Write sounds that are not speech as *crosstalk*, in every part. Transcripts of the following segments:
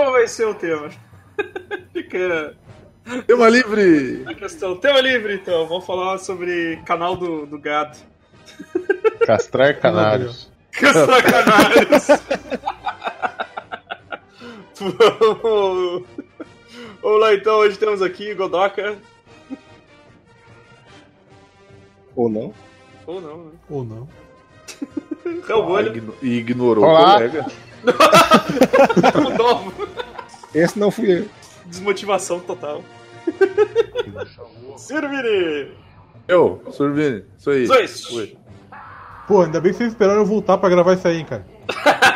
qual vai ser o tema? *laughs* Fica Tema livre! a questão. Tema livre, então. Vamos falar sobre canal do, do gado. Castrar canários. Castrar canários. Vamos- Vamos lá, então. Hoje temos aqui Godoka. Ou não? Ou não, né? Ou não. Igno- E ignorou Olá. o colega. Novo. Esse não fui eu. Desmotivação total. Sirvini! Eu, Sorvini, isso aí. Dois. Oi. Pô, ainda bem que vocês esperaram eu voltar pra gravar isso aí, hein, cara. *laughs*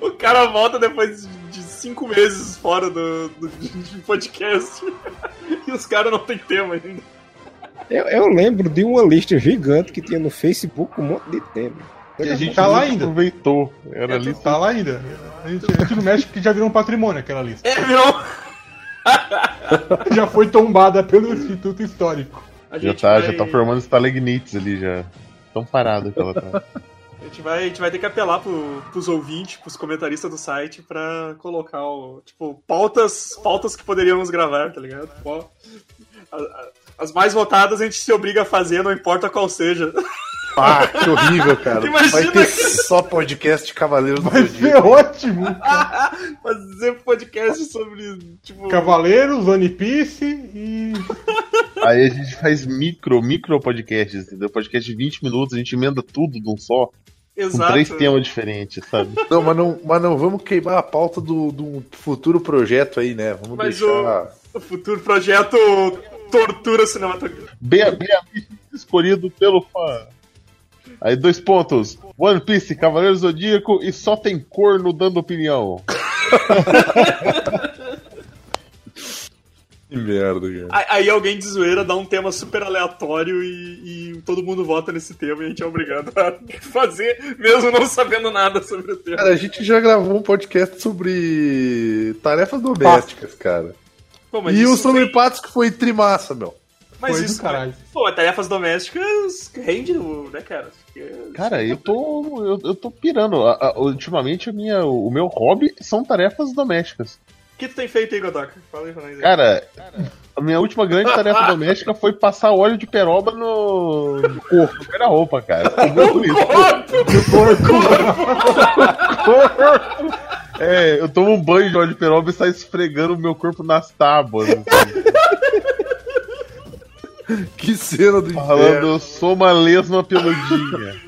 O cara volta depois de cinco meses fora do, do de podcast. *laughs* E os caras não tem tema ainda. Eu. Eu lembro de uma lista gigante que tinha no Facebook um monte de tema. E a gente Tá lá ainda. aproveitou. Era ali. Tá lá ainda. A gente, a gente não mexe porque já virou um patrimônio aquela lista. É, virou. *laughs* Já foi tombada pelo Instituto Histórico. A Já tá, vai, já tá formando estalagnites ali já. Tão parado que ela tá. a, gente vai, a gente vai ter que apelar pro, pros ouvintes, pros comentaristas do site pra colocar o. Tipo, pautas, pautas que poderíamos gravar, tá ligado? Pô, a- a- As mais votadas a gente se obriga a fazer, não importa qual seja. Ah, que horrível, cara. Imagina Vai ter que- só podcast de Cavaleiros do Vai Zodíaco. ser ótimo! Fazer *laughs* podcast sobre. Tipo. Cavaleiros, One Piece e. Aí a gente faz micro, micro podcasts, entendeu? Podcast de 20 minutos, a gente emenda tudo de um só, com Exato. três temas diferentes, sabe? Não, mas não, mas não vamos queimar a pauta do, do futuro projeto aí, né? Vamos Mas deixar. O futuro projeto Tortura Cinematográfica. Bem, bem escolhido pelo fã. Aí dois pontos. One Piece, Cavaleiro Zodíaco e só tem corno dando opinião. *laughs* Que merda, cara. Aí- Aí alguém de zoeira dá um tema super aleatório e, e todo mundo vota nesse tema e a gente é obrigado a *laughs* fazer, mesmo não sabendo nada sobre o tema. Cara, a gente já gravou um podcast sobre tarefas domésticas, cara. Pô, E o patos que foi trimassa, meu. Mas Foi isso, caralho. pô, tarefas domésticas rende, né, cara? Cara, eu tô. Eu, eu tô pirando. A- a- ultimamente a minha, o meu hobby são tarefas domésticas. O que tu tem feito aí, Godoka? Fala aí pra nós aí. Cara, a minha última grande tarefa doméstica foi passar óleo de peroba no, no corpo, na roupa, cara. *laughs* O meu isso. *laughs* É, eu tomo um banho de óleo de peroba e saio esfregando o meu corpo nas tábuas. assim, *laughs* Que cena do falando, inferno. eu sou uma lesma peludinha.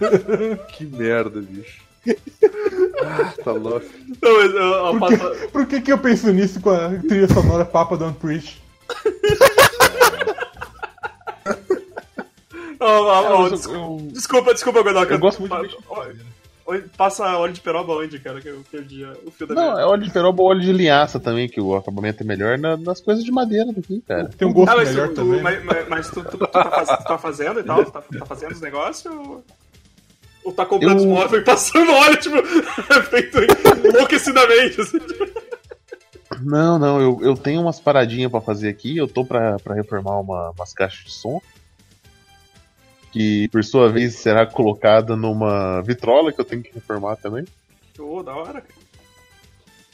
*laughs* Que merda, bicho. Ah, tá louco. Não, mas, ó, Por que, por que, que eu penso nisso com a trilha sonora Papa Don't Preach? Eu- des- eu- Desculpa, desculpa, Godoka. Eu gosto muito de Passa óleo de peroba onde, cara? Que eu perdi o fio da Não, minha. é óleo de peroba ou óleo de linhaça também, que o acabamento é melhor na- nas coisas de madeira daqui, cara. Tem um gosto Ah, mas, melhor tu, também. tu- mas, mas- mas tu, tu- tu tá, faz- tu tá fazendo e tal? Tu tá, tá fazendo os negócios? Ou, ou tá comprando os Eu- móveis e passando óleo, tipo, *laughs* feito enlouquecidamente, assim? Não, não, eu, eu tenho umas paradinhas pra fazer aqui. Eu tô pra, pra reformar uma, umas caixas de som. Que por sua vez será colocada numa vitrola que eu tenho que reformar também. Ô, da hora, cara.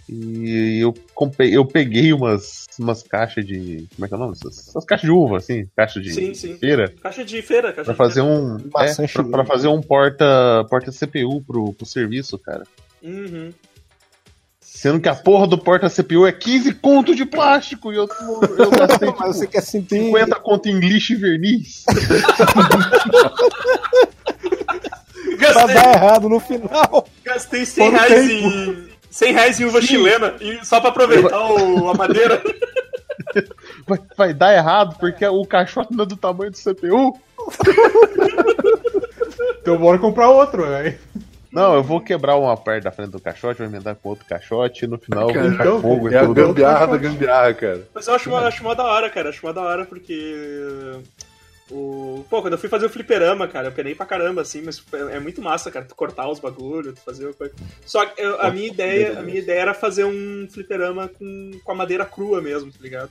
E eu comprei, eu peguei umas, umas caixas de. Como é que é o nome? Essas, essas caixas de uva, assim, caixa de Sim, sim. feira. Caixa de feira, caixa Pra de fazer feira. um. É, pra fazer um porta, porta CPU pro, pro serviço, cara. Uhum. Sendo que a porra do porta CPU é 15 conto de plástico e eu, eu *laughs* gastei Mas você quer sentir. 50 conto em lixo e verniz. *laughs* Pra Gastei, dar errado no final. gastei 100 Quanto reais tempo? em. 100 reais em uva chilena, e só pra aproveitar o- a madeira. *laughs* Vai, vai dar errado porque o caixote não é do tamanho do CPU. Então bora comprar outro, velho. Não, eu vou quebrar uma parte da frente do caixote, vou emendar com outro caixote e no final eu vou tacar fogo É e a gambiarra da gambiarra, cara. Mas eu acho, mó- acho mó da hora, cara. Acho mó da hora porque. O... Pô, quando eu fui fazer o fliperama, cara, eu penei pra caramba, assim, mas é muito massa, cara, tu cortar os bagulhos, tu fazer o coisa. Só que eu- a minha ideia, a minha ideia era fazer um fliperama com, com a madeira crua mesmo, tá ligado?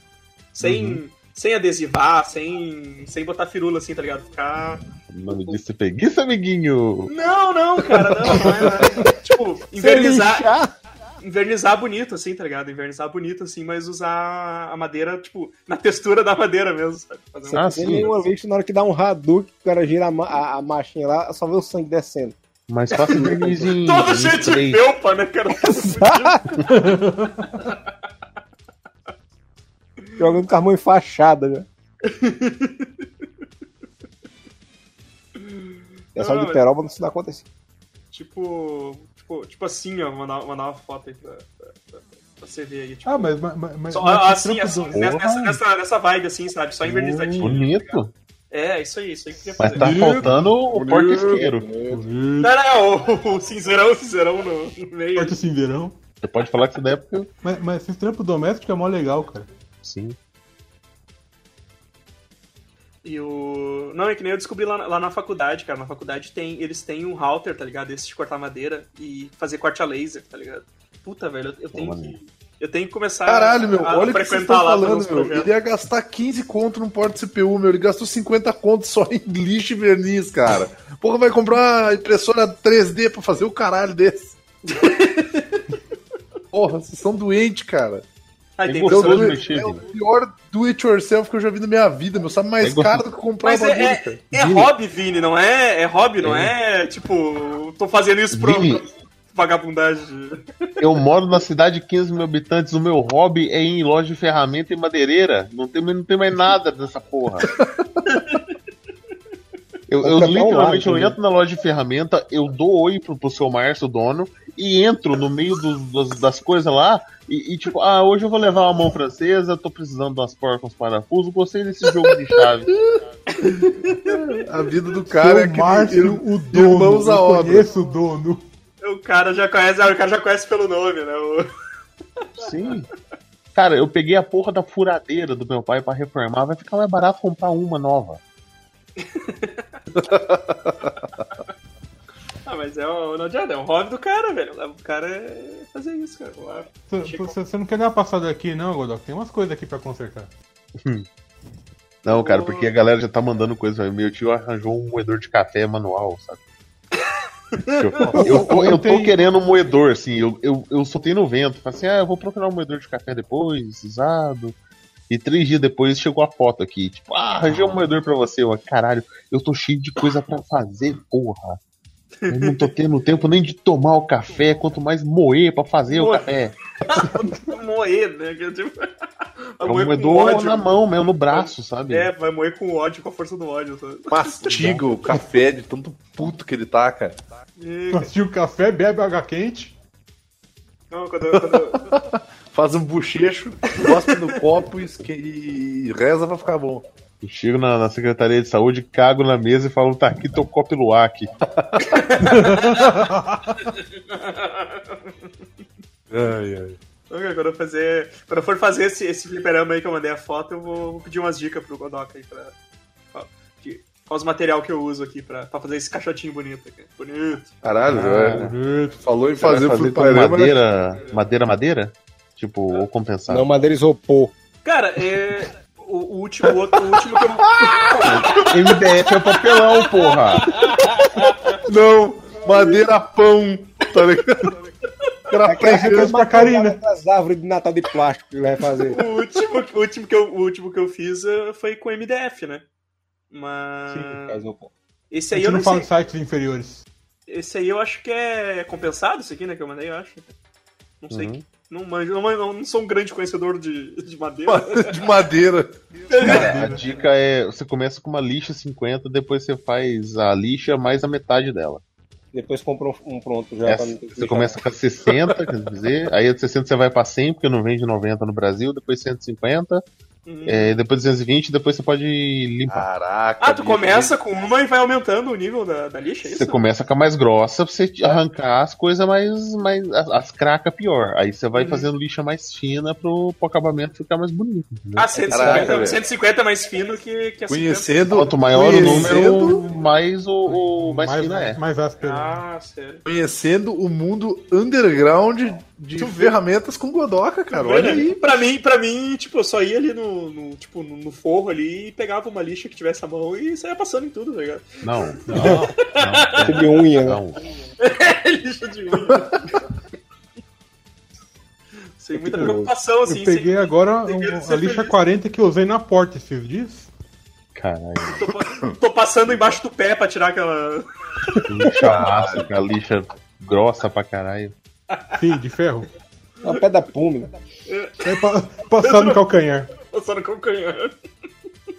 Sem, sem adesivar, sem, sem botar firula assim, tá ligado? Ficar. O nome disso é preguiça, amiguinho. Não, não, cara, não, não é, não *laughs* é. Tipo, invernizar. Invernizar bonito, assim, tá ligado? Invernizar bonito, assim, mas usar a madeira, tipo, na textura da madeira mesmo, sabe? Fazer um- Ah, Tem sim. nenhuma vez na hora que dá um Hadouken, o cara gira a, a, a marchinha lá, só vê o sangue descendo. Mas faça verniz em, Todo cheio de spray. felpa, né, cara? *laughs* Jogando com a mão enfaixada já. Essa Não, de mas- peroba não se dá conta assim. tipo, tipo, tipo assim, ó, mandar, mandar uma foto aí pra, pra, pra- pra você ver aí. Tipo, Ah, mas. mas, mas só, mas assim, trampo assim, do- nessa, Porra. nessa, nessa vibe, assim, sabe? Só invernizadinho. Bonito. É, isso aí, isso aí que eu queria Mas fazer. tá faltando o porco isqueiro. Não, não, o, o cinzeirão, o cinzeirão no, no meio. Corta cinzeirão. Você pode falar que isso daí é porque. Mas, mas esse trampo doméstico é mó legal, cara. Sim. E o. Não, é que nem eu descobri lá, na- lá na faculdade, cara. Na faculdade tem, eles têm um router, tá ligado? Esse de cortar madeira e fazer corte a laser, tá ligado? Puta, velho, eu, eu tenho que. Eu tenho que começar Caralho, meu, a olha o que vocês frequentar estão lá fazer falando, meu. projetos. Ele ia gastar 15 conto num porta CPU, meu. Ele gastou 50 conto só em lixo e verniz, cara. Porra, vai comprar uma impressora 3D pra fazer o caralho desse. *laughs* Porra, vocês são doentes, cara. Aí É tem mexer, é o pior do it yourself que eu já vi na minha vida, meu. Sabe mais É caro do que comprar Mas um bagulho, é, é, é hobby, Vini, não é? É hobby, não é? Tipo, tô fazendo isso pro Vini. vagabundagem. Eu moro na cidade de 15 mil habitantes. O meu hobby é ir em loja de ferramenta e madeireira. Não tem, não tem mais nada dessa porra. *laughs* Eu, eu literalmente eu né? entro na loja de ferramenta, eu dou oi pro, pro seu Márcio, dono, e entro no meio dos- dos- das coisas lá e, e, tipo, ah, hoje eu vou levar uma mão francesa, tô precisando de umas porcas, uns parafusos, gostei desse jogo de chave. *laughs* A vida do cara Seu é que Márcio, o dono. irmãos eu obra. conheço o dono. O cara já conhece, o cara já conhece pelo nome, né? O- Sim. Cara, eu peguei a porra da furadeira do meu pai pra reformar, vai ficar mais barato comprar uma nova. Ah, mas é o, não adianta, é o hobby do cara, velho. O cara é fazer isso, cara. Lá. Você- Você você não quer dar uma passada aqui, não, Godok? Tem umas coisas aqui pra consertar. Não, cara, porque a galera já tá mandando coisa. Meu tio arranjou um moedor de café manual, sabe? Eu, *laughs* eu, tô, eu tô querendo um moedor, assim, eu, eu, eu soltei no vento. Falei assim, ah, eu vou procurar um moedor de café depois, usado. E três dias depois chegou a foto aqui, tipo, ah, arranjei um moedor pra você. Eu, caralho, eu tô cheio de coisa pra fazer, porra. Eu não tô tendo tempo nem de tomar o café, quanto mais moer pra fazer o café. *laughs* Moer, né? Que é tipo- É Vai um moer com moedor ódio. na mão mesmo, no braço, sabe? É, vai moer com ódio, com a força do ódio. Sabe? mastiga o café de tanto puto que ele tá, cara. E, Assistiu o café, bebe água quente. não, quando, quando, *laughs* Faz um bochecho, cospe no copo e, e reza pra ficar bom. Eu chego na, na Secretaria de Saúde, cago na mesa e falo, tá aqui teu copo Luac. *laughs* Ai, ai. Ok, quando eu fazer. Quando eu for fazer esse, esse fliperama aí que eu mandei a foto, eu vou, vou pedir umas dicas pro Godok aí pra. Qual, que, qual os material que eu uso aqui pra, pra fazer esse caixotinho bonito aqui. Bonito. Caralho, Ah. velho. Falou em fazer fazer fliperama, né? madeira, madeira, madeira? Tipo, ou compensar. Não, madeira isopor. Cara, é. O, o último, outro, o último que eu. *laughs* MDF é papelão, porra! Não, madeira pão, tá ligado? Era Referência pra Karina. Das árvores de Natal de plástico que ele vai fazer. O último, o último, que, eu, o último que eu fiz eh, foi com MDF, né? Mas. É isopor. Esse aí eu não não fala sites inferiores. Esse aí eu acho que é compensado, esse aqui, né? Que eu mandei, eu acho. Não sei. Uhum. Não manjo, não, manjo- não sou um grande conhecedor de, de madeira. *laughs* de madeira. Cara, *laughs* a dica é: você começa com uma lixa 50, depois você faz a lixa mais a metade dela. Depois compra um, pronto já. Essa- pra não ter que você começa com a 60, quer dizer, aí a de 60 você vai pra 100, porque não vende 90 no Brasil, depois 150, Uhum. é, depois 220, depois você pode limpar. Caraca. Ah, tu começa com uma e vai aumentando o nível da, da lixa, é isso? Você começa com a mais grossa pra você arrancar as coisas mais. mais as, as cracas pior. Aí você vai Uhum. fazendo lixa mais fina pro, pro acabamento ficar mais bonito. entendeu? Ah, 150, Caraca, velho. 150 é mais fino que, que a 50. Conhecendo, Quanto maior o conhecendo, número, mais o, o mais, fino é. mais áspero. Ah, sério. conhecendo o mundo underground de ferramentas com Godoka, cara. Olha aí. Pra mim, pra mim, tipo, eu só ia ali no, no, tipo, no, no forro ali e pegava uma lixa que tivesse a mão e saía passando em tudo, tá ligado? Não, não, *laughs* não. De unha, não. *laughs* lixa de unha. Sem muita preocupação, assim. Eu peguei sem- agora sem um- a lixa feliz. 40 que eu usei na porta esses dias. Caralho. Tô, tô passando embaixo do pé pra tirar aquela. Lixa aquela lixa grossa pra caralho. Sim, de ferro. Uma pé da pume. Aí pa- passar no calcanhar. Passando com o canhão.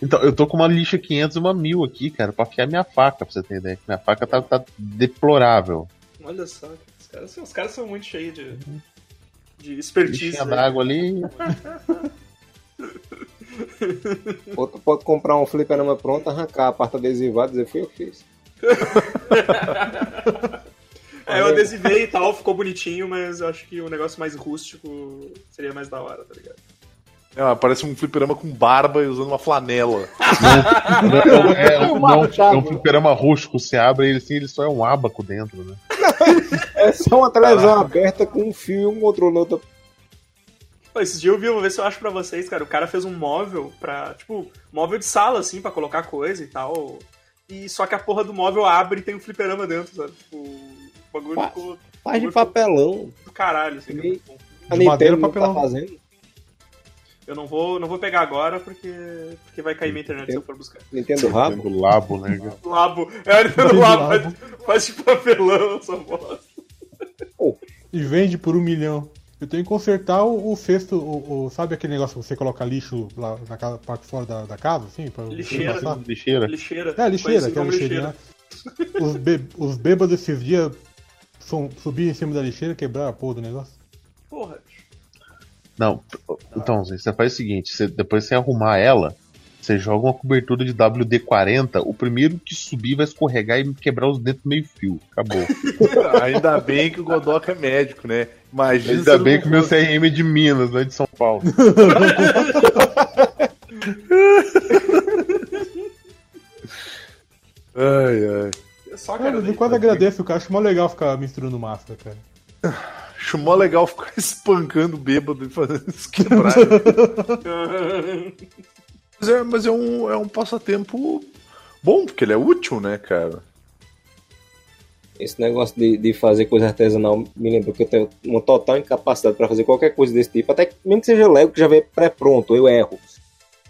Então, eu tô com uma lixa 500 e uma 1000 aqui, cara, pra afiar minha faca, pra você ter ideia. Minha faca tá, tá deplorável. Olha só, cara, os caras, são- os caras são muito cheios de, de expertise. Né? d'água ali. *laughs* Outro pode comprar um fliperama pronto, arrancar a parte adesivada e dizer, fui eu que fiz. É, eu adesivei e tal, ficou bonitinho, mas eu acho que o negócio mais rústico seria mais da hora, tá ligado? É, parece um fliperama com barba e usando uma flanela. Não, é, é, um- não, é um fliperama rústico, você abre ele assim, ele só é um abaco dentro, né? É só uma televisão aberta com um fio e um controle no outro. Pô, esses dias eu vi, vou ver se eu acho pra vocês, cara. O cara fez um móvel pra, tipo, móvel de sala, assim, pra colocar coisa e tal. E só que a porra do móvel abre e tem um fliperama dentro, sabe? Tipo, bagulho ficou Faz de papelão. do caralho, assim. E- A De madeira, Nintendo não tá papelão. fazendo. Eu não vou, não vou pegar agora porque, porque vai cair minha internet se eu for buscar. Nintendo Rabo. Do labo, né? *laughs* Labo. É, ele no labo, faz, faz de papelão essa bosta. E vende por um milhão. Eu tenho que consertar o, o cesto, o, o- sabe aquele negócio que você coloca lixo lá na casa, parte fora da, da casa, assim? Pra, Lixeira. Lixeira. Lixeira. É, lixeira, Conhecido aquela como lixeirinha. Os, bê- os bêbados esses dias subiram em cima da lixeira, quebraram a porra do negócio. Porra. Não, então, você faz o seguinte: você- depois você arrumar ela, você joga uma cobertura de WD-40, o primeiro que subir vai escorregar e quebrar os dentes meio fio. Acabou. *laughs* Ainda bem que o Godoka é médico, né? Imagina. Ainda bem que o meu. CRM é de Minas, não é de São Paulo. *laughs* Ai, ai. Só, Cara, cara. eu quase agradeço, cara. Acho mó legal ficar misturando máscara, cara. Acho mó legal ficar *laughs* espancando bêbado e fazendo isso quebrar. *laughs* mas é, mas é um, é um passatempo bom, porque ele é útil, né, cara? Esse negócio de, de fazer coisa artesanal me lembrou que eu tenho uma total incapacidade pra fazer qualquer coisa desse tipo. Até que, mesmo que seja Lego, que já vem pré-pronto, eu erro.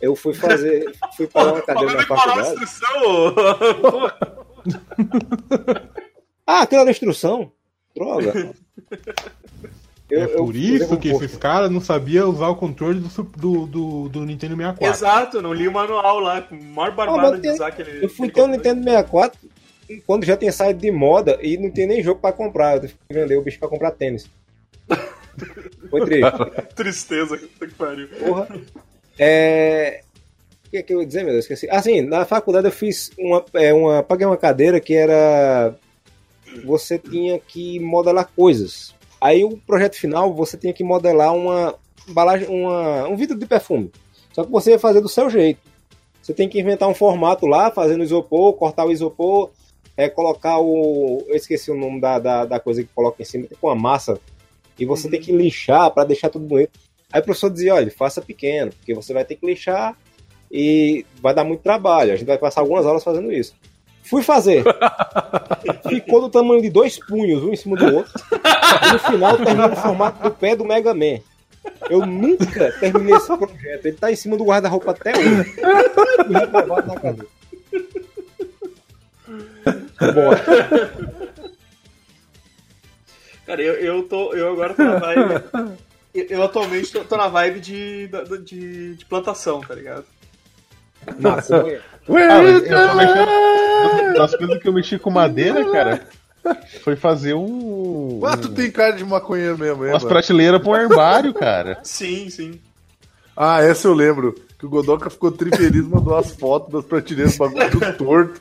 Eu fui fazer. fui pagar uma *laughs* cadeira na faculdade. Ah, aquela era instrução? Droga. Eu- é eu por fui isso que esses caras não sabiam usar o controle do, do, do, do Nintendo 64. Exato, não li o manual lá, com maior barbada Ah, de tem- usar aquele. Eu fui ter um controle. Nintendo 64 quando já tinha saído de moda e não tinha nem jogo pra comprar. Eu tive que vender o bicho pra comprar tênis. Foi triste. *laughs* Tristeza, puta que pariu. Porra. É. O que, é que eu ia dizer, meu Deus? Esqueci. Ah, sim, na faculdade eu fiz uma, é, uma. Paguei uma cadeira que era. Você tinha que modelar coisas. Aí o projeto final você tinha que modelar uma embalagem, uma, um vidro de perfume. Só que você ia fazer do seu jeito. Você tem que inventar um formato lá, fazer no isopor, cortar o isopor, é, colocar o. Eu esqueci o nome da, da, da coisa que coloca em cima, tipo uma massa. E você tem que lixar para deixar tudo bonito. Aí o professor dizia, olha, faça pequeno, porque você vai ter que lixar e vai dar muito trabalho. A gente vai passar algumas aulas fazendo isso. Fui fazer. *laughs* Ficou do tamanho de dois punhos, um em cima do outro. E no final terminou no formato do pé do Mega Man. Eu nunca terminei esse projeto. Ele tá em cima do guarda-roupa até hoje. E reprovado na cadeira. Bora. Cara, eu, eu tô. Eu agora tô na vibe. eu, eu atualmente tô, tô na vibe de, de, de plantação, tá ligado? Maconha. *laughs* Ah, mas eu tô mexendo. Das coisas que eu mexi com madeira, cara, foi fazer um. Ah, tu tem cara de maconheiro mesmo, é, Umas prateleiras pra um armário, cara. Sim, sim. Ah, essa eu lembro. Que o Godoka ficou trifeliz, mandou as fotos das prateleiras, bagulho tudo torto.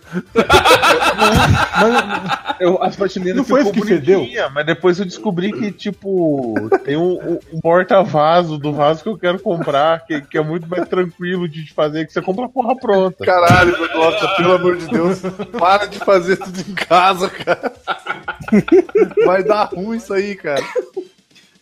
Eu, as prateleiras Não foi ficou isso que fedeu? mas depois eu descobri que, tipo, tem um, um- um porta-vaso do vaso que eu quero comprar, que, que é muito mais tranquilo de fazer, que você compra a porra pronta. Caralho, Godoka, pelo amor de Deus, para de fazer tudo em casa, cara. Vai dar ruim isso aí, cara.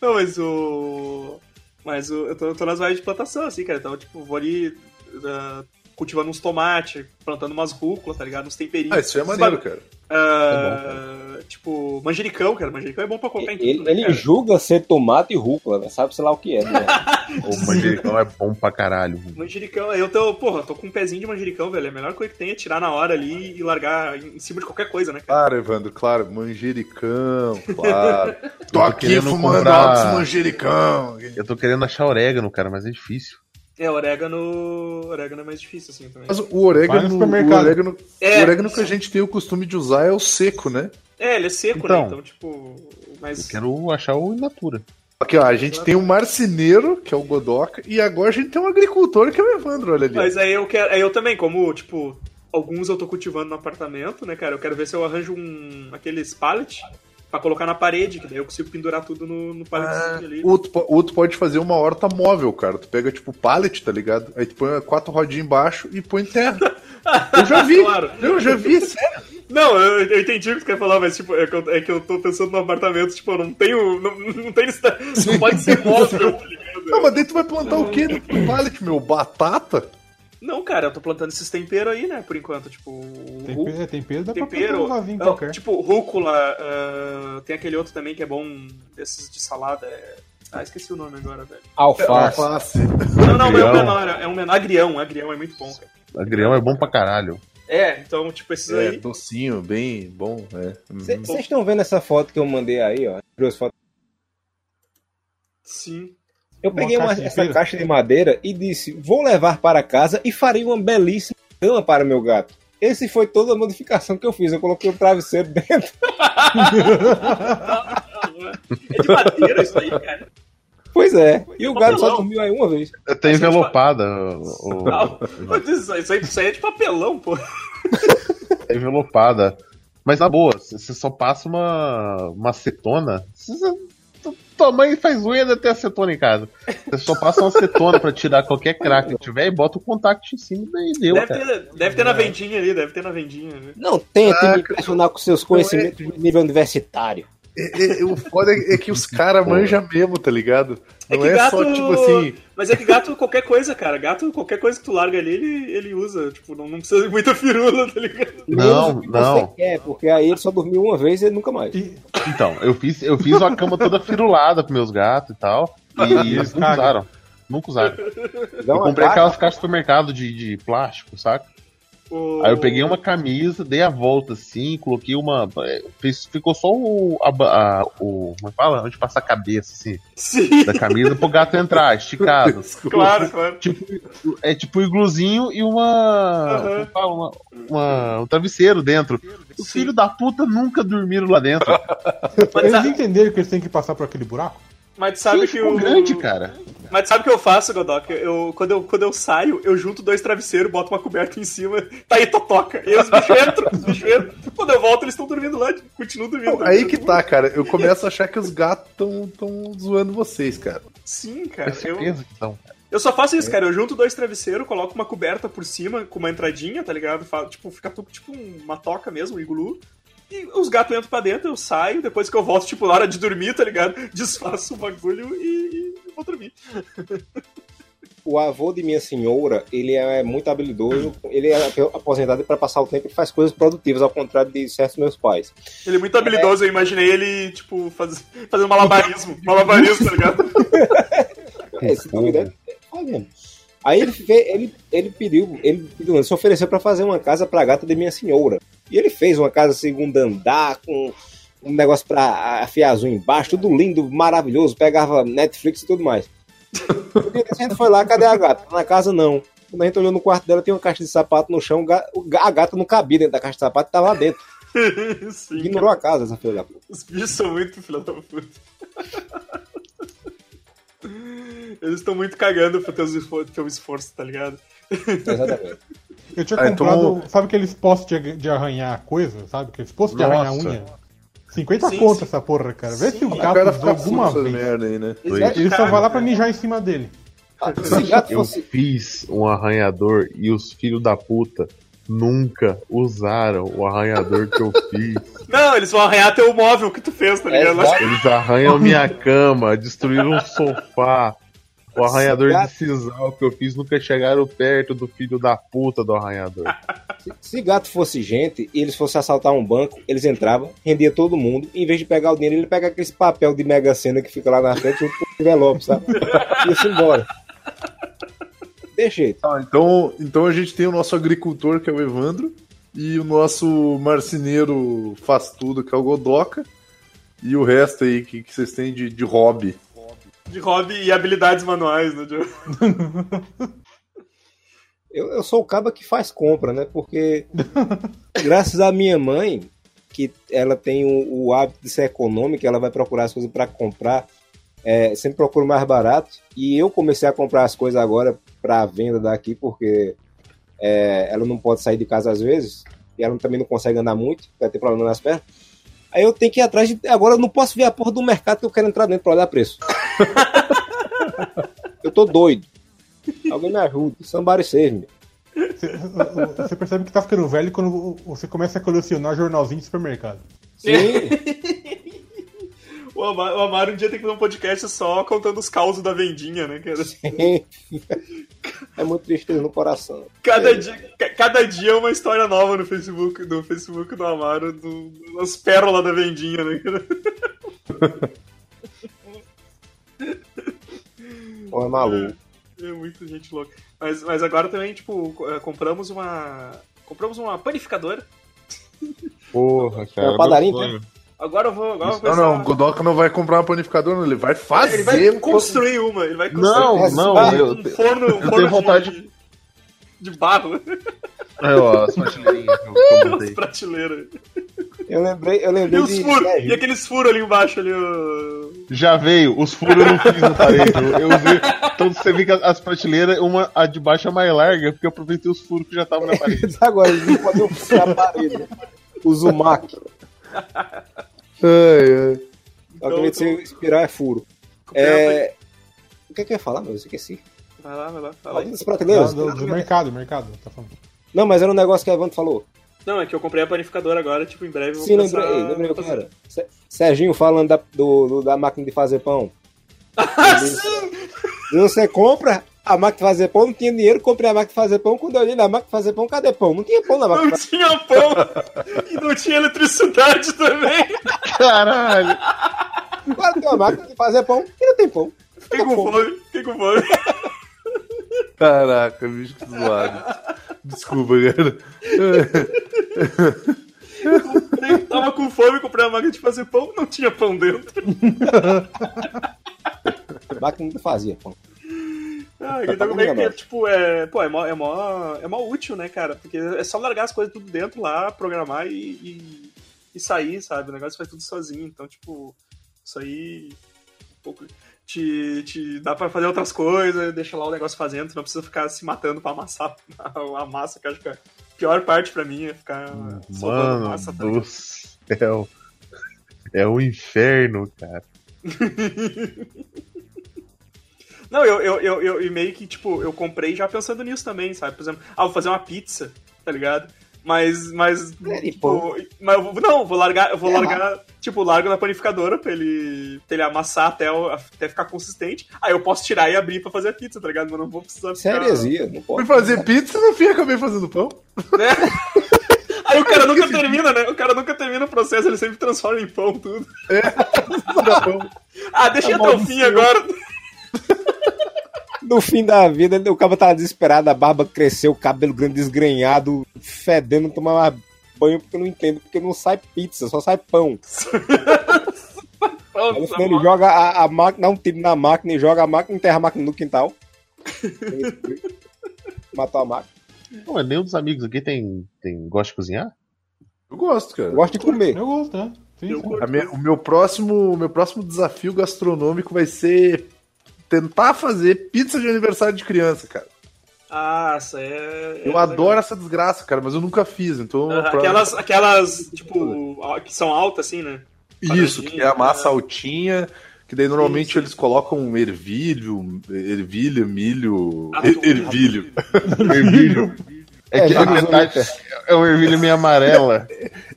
Não, mas o. Mas eu, tô, eu tô nas vibes de plantação, assim, cara. Então, tipo, vou ali uh, cultivando uns tomates, plantando umas rúculas, tá ligado? Uns temperinhos. Ah, isso é maneiro, cara. Uh, tipo, manjericão, cara. Manjericão é bom pra colocar em tudo, Ele, né, ele julga ser tomate e rúcula, né? sabe sei lá o que é. Né? *laughs* O manjericão é bom pra caralho. Manjericão, eu tô, porra, tô com um pezinho de manjericão, velho. É a melhor coisa que tem é tirar na hora ali e largar em cima de qualquer coisa, né, cara? Claro, Evandro, claro. Manjericão, claro. *laughs* Tô tô aqui fumando comprar- altos manjericão. Eu tô querendo achar orégano, cara, mas é difícil. É, orégano. Orégano é mais difícil, assim, também. Mas o orégano, o orégano, É. o orégano que a gente tem o costume de usar é o seco, né? É, ele é seco, Então. né? Então, tipo. Mas. Eu quero achar o in natura. Aqui, ó, a gente tem um marceneiro, que é o Godoca, e agora a gente tem um agricultor, que é o Evandro, olha ali. Mas aí eu quero. Aí eu também, como, tipo, alguns eu tô cultivando no apartamento, né, cara? Eu quero ver se eu arranjo um. aqueles pallet pra colocar na parede, que daí eu consigo pendurar tudo no, no Ah, palletzinho ali. o, tu, tu pode fazer uma horta móvel, cara. Tu pega, tipo, pallet, tá ligado? Aí tu põe quatro rodinhas embaixo e põe terra. Eu já vi, *laughs* Claro. eu já vi, sério. Não, eu, eu entendi o que você quer falar, mas tipo, é que, eu, é que eu tô pensando no apartamento, tipo, eu não tenho. Não, não tem. Não pode ser móvel, tá ligado? Não, mas daí tu vai plantar o quê do pallet, meu? Batata? Não, cara, eu tô plantando esses temperos aí, né, por enquanto. Tipo, rú- Tempero, é, tempero dá pra tempero. plantar um vasinho não, qualquer. tipo, rúcula. ah, tem aquele outro também que é bom, desses de salada. é- Ah, esqueci o nome agora, velho. Alface. Alface. Não, não, é um Agrião. menor, é um menor. Agrião, agrião é muito bom, cara. Agrião é bom pra caralho. É, então, tipo, esses É, aí. docinho, bem bom, é. Uhum. Vocês estão vendo essa foto que eu mandei aí, ó? Duas fotos. Sim. Eu Uma peguei uma- caixa essa caixa de madeira e disse: vou levar para casa e farei uma belíssima cama para meu gato. Esse foi toda a modificação que eu fiz. Eu coloquei o travesseiro *laughs* dentro. É de madeira isso aí, cara. Pois é. E o gato só dormiu aí uma vez. Tá envelopada. isso, isso aí, é de papelão, pô. Tá *laughs* envelopada. Mas na boa, se você só passa uma, uma acetona. você- Tua mãe faz unha de ter acetona em casa. Você só passa uma acetona pra tirar qualquer crack que tiver e bota o contact em cima e deu, Deve cara. ter, deve ter na vendinha ali, deve ter na vendinha. Né? Não tente Ah, me impressionar com seus conhecimentos de nível universitário. É, é, o foda é, é que os *laughs* caras manjam mesmo, tá ligado? É Não que é, gato. só tipo assim. Mas é que gato, qualquer coisa, cara. Gato, qualquer coisa que tu larga ali, ele, ele usa. Tipo, não, não precisa de muita firula, tá ligado? Não, não. Você quer, porque aí ele só dormiu uma vez e nunca mais. E- Então, eu fiz, eu fiz uma cama toda firulada pros meus gatos e tal. E eles nunca cagam. usaram. Nunca usaram. Eu comprei aquelas caixas do supermercado de, de plástico, saca? O- Aí eu peguei uma camisa, dei a volta assim, coloquei uma. é, fez- ficou só o. A, a- o como é que fala? Onde passa a cabeça, assim, Sim, da camisa pro gato entrar, esticado. *laughs* claro, claro. Tipo, é tipo um igluzinho e uma. como é que fala? Uma, uma- um travesseiro dentro. O Sim. filho da puta nunca dormiram lá dentro. Mas, Eles entenderam que eles têm que passar por aquele buraco? Mas sabe Sim, que o. grande, cara. Mas sabe o que eu faço, Godok? Eu, quando, eu, quando eu saio, eu junto dois travesseiros, boto uma coberta em cima, tá aí totoca. E os bichos entram, os bichos entram. Quando eu volto, eles estão dormindo lá, continuam dormindo. Aí que tá, cara. Eu começo a achar que os gatos tão, tão zoando vocês, cara. Sim, É cara. Eu, certeza que estão. eu só faço isso, cara. Eu junto dois travesseiros, coloco uma coberta por cima, com uma entradinha, tá ligado? Tipo, fica tipo uma toca mesmo, um iglu. E os gatos entram pra dentro, eu saio, depois que eu volto, tipo, na hora de dormir, tá ligado? *laughs* Desfaço o bagulho e, e vou dormir. O avô de minha senhora, ele é muito habilidoso. Ele é aposentado para passar o tempo e faz coisas produtivas, ao contrário de certos meus pais. Ele é muito habilidoso, eu imaginei ele, tipo, faz, fazendo malabarismo. *laughs* Malabarismo, tá ligado? *laughs* É, esse nome é fazendo. Aí ele, ele, ele pediu, ele pediu, ele se ofereceu para fazer uma casa pra gata de minha senhora. E ele fez uma casa segundo andar, com um negócio pra afiar unhas embaixo, tudo lindo, maravilhoso, pegava Netflix e tudo mais. Desse a gente foi lá, cadê a gata? Na casa não. Quando a gente olhou no quarto dela, tinha uma caixa de sapato no chão, a gata não cabia dentro da caixa de sapato, tava lá dentro. *laughs* Sim, Ignorou a casa, essa filha da puta. Os bichos são muito filha da puta. Eles estão muito cagando pro teu esforço, teu esforço, tá ligado? Exatamente. Eu tinha Ah, comprado, então- sabe aqueles postos de, de arranhar coisa, sabe? Aqueles postos de arranhar Nossa. unha. 50 Sim, conto sim. essa porra, cara. Vê Sim. se o gato fica alguma vez. merda aí, né? Eles Ele só vai lá pra né? mijar em cima dele. Gato Eu fosse. fiz um arranhador e os filhos da puta nunca usaram o arranhador que eu fiz. *laughs* Não, eles vão arranhar teu móvel que tu fez, tá ligado? Eles arranham minha cama, destruíram um sofá. O arranhador de sisal que eu fiz nunca chegaram perto do filho da puta do arranhador. Se gato fosse gente e eles fossem assaltar um banco, eles entravam, rendia todo mundo, e em vez de pegar o dinheiro, ele pega aquele papel de mega cena que fica lá na frente junto com o envelope, sabe? E ia-se embora. De jeito. Ah, então, então a gente tem o nosso agricultor, que é o Evandro, e o nosso marceneiro faz tudo, que é o Godoka, e o resto aí que, que vocês têm de, de hobby. De hobby e habilidades manuais, né, Joe? *laughs* Eu, eu sou o caba que faz compra, né? Porque, graças à minha mãe, que ela tem o, o hábito de ser econômica, ela vai procurar as coisas para comprar, é, sempre procura mais barato. E eu comecei a comprar as coisas agora para venda daqui, porque é, ela não pode sair de casa às vezes, e ela também não consegue andar muito, vai ter problema nas pernas. Aí eu tenho que ir atrás de. Agora eu não posso ver a porra do mercado que eu quero entrar dentro pra olhar preço. *laughs* eu tô doido. Alguém me ajude. Somebody save me. Você, você percebe que tá ficando velho quando você começa a colecionar jornalzinho de supermercado. Sim. *laughs* O Amaro, o Amaro um dia tem que fazer um podcast só contando os causos da vendinha, né, cara? é muito tristeza no coração. Cada, É. dia, ca- cada dia é uma história nova no Facebook, no Facebook do Amaro, do, das pérolas da vendinha, né, cara? *laughs* Ou é maluco. É muita gente louca. Mas, mas agora também, tipo, eh, compramos uma. Compramos uma panificadora. Porra, cara. É uma padaria, sonho. Agora eu vou. Agora eu vou Não, não, o Godoka não vai comprar uma panificadora, não, ele vai fazer. Ele vai construir uma. Ele vai construir Não, não, Ah, eu, um forno, um forno tenho vontade de, de barro. Aí, ó, as prateleirinhas que *laughs* eu, eu prateleiras. Eu lembrei, eu E lembrei os de. furos. Sérgio. E aqueles furos ali embaixo ali. ó. Já veio, os furos eu não fiz na parede. Eu, eu usei. Então você vê que as- as prateleiras, uma, a de baixo é mais larga, porque eu aproveitei os furos que já estavam na *laughs* parede. Agora, eles não podem furar a parede. O Zumak. Ai, ai. Eu acredito que se inspirar é furo. É... O que é que eu ia falar, meu? Eu esqueci. Vai lá, vai lá. Fala aí. prateleiras. Do, do mercado, mercado, tá falando. Não, mas era um negócio que a Evandro falou. Não, é que eu comprei a panificadora agora, tipo, em breve eu vou Sim, começar lembrei, lembrei o que era. Serginho falando da, do, do- da máquina de fazer pão. *laughs* Ah, sim! Você compra a máquina de fazer pão, não tinha dinheiro, comprei a máquina de fazer pão. Quando eu olhei na máquina de fazer pão, cadê pão? Não tinha pão na máquina Não tinha pão e não tinha eletricidade também. Caralho! que tem uma máquina de fazer pão e não tem pão. Fiquei com fome, fiquei com fome. Caraca, bicho, que zoado. Desculpa, cara. Tava com fome, comprei a máquina de fazer pão, não tinha pão dentro. A máquina não fazia pão. Ah, Tá então como é que, tipo, é, pô, é mó, é, mó, é mó útil, né, cara? Porque é só largar as coisas tudo dentro lá, programar e, e, e sair, sabe? O negócio faz tudo sozinho. Então, tipo, isso aí um pouco, te, te dá pra fazer outras coisas, deixa lá o negócio fazendo, tu não precisa ficar se matando pra amassar *laughs* a massa, que eu acho que a pior parte pra mim é ficar soltando Mano massa. tá do céu. É um inferno, cara. *laughs* Não, eu, eu, eu, eu, e meio que, tipo, eu comprei já pensando nisso também, sabe? Por exemplo, ah, vou fazer uma pizza, tá ligado? Mas, mas, É, tipo, mas eu vou, não, vou largar, eu vou É, largar, tipo, largo na panificadora pra ele, pra ele amassar até, até ficar consistente. Aí eu posso tirar e abrir pra fazer a pizza, tá ligado? Mas não vou precisar Isso é ficar... heresia, não Fui pode. fazer pizza e no fim acabei fazendo pão. né? *laughs* Aí o cara nunca termina, né? O cara nunca termina o processo, ele sempre transforma em pão tudo. Pão. *laughs* Ah, deixa até o fim agora. *laughs* No fim da vida, o cara tava desesperado, a barba cresceu, o cabelo grande desgrenhado, fedendo, tomar banho porque eu não entendo, porque não sai pizza, só sai pão. Aí no final ele joga a, a máquina, dá um tiro na máquina e joga a máquina, enterra a máquina no quintal. *laughs* Matou a máquina. Não, nenhum dos amigos aqui tem, tem gosta de cozinhar? Eu gosto, cara. Eu gosto de comer. Eu gosto, né? Sim, Eu sim. curto. A minha- o meu próximo, o meu próximo desafio gastronômico vai ser tentar fazer pizza de aniversário de criança, cara. Ah, essa é... Eu é adoro essa desgraça, cara, mas eu nunca fiz, então. Pra- Aquelas, aquelas, tipo, que são altas, assim, né? Isso, que é a massa né? altinha, que daí normalmente eles colocam ervilho, ervilha, milho. Atum. er- *laughs* ervilho. Ervilho. É que É, a metade é uma ervilha meio amarela.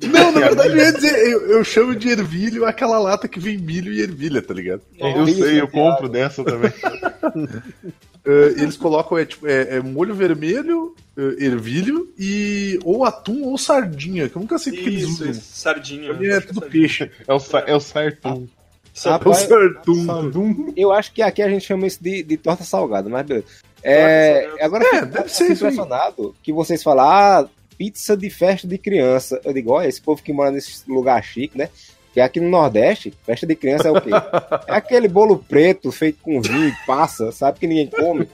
Não, na verdade eu ia dizer, eu, eu chamo de ervilho aquela lata que vem milho e ervilha, tá ligado? Eu sei, eu compro dessa também. *laughs* Eh, eles colocam é, tipo, é, é molho vermelho, eh, ervilho e ou atum ou sardinha, que eu nunca sei o que eles Isso, usam. isso, sardinha. É tudo sardinha. peixe. É o, é o sartum. É o Rapaz, sartum. Eu acho que aqui a gente chama isso de, de torta salgada, mas beleza. É, salgada. agora É, eu fico- deve eu ser impressionado que vocês falam, ah, pizza de festa de criança. Eu digo, olha, esse povo que mora nesse lugar chique, né? Que aqui no Nordeste, festa de criança é o quê? *laughs* É aquele bolo preto feito com vinho e passa, sabe que ninguém come.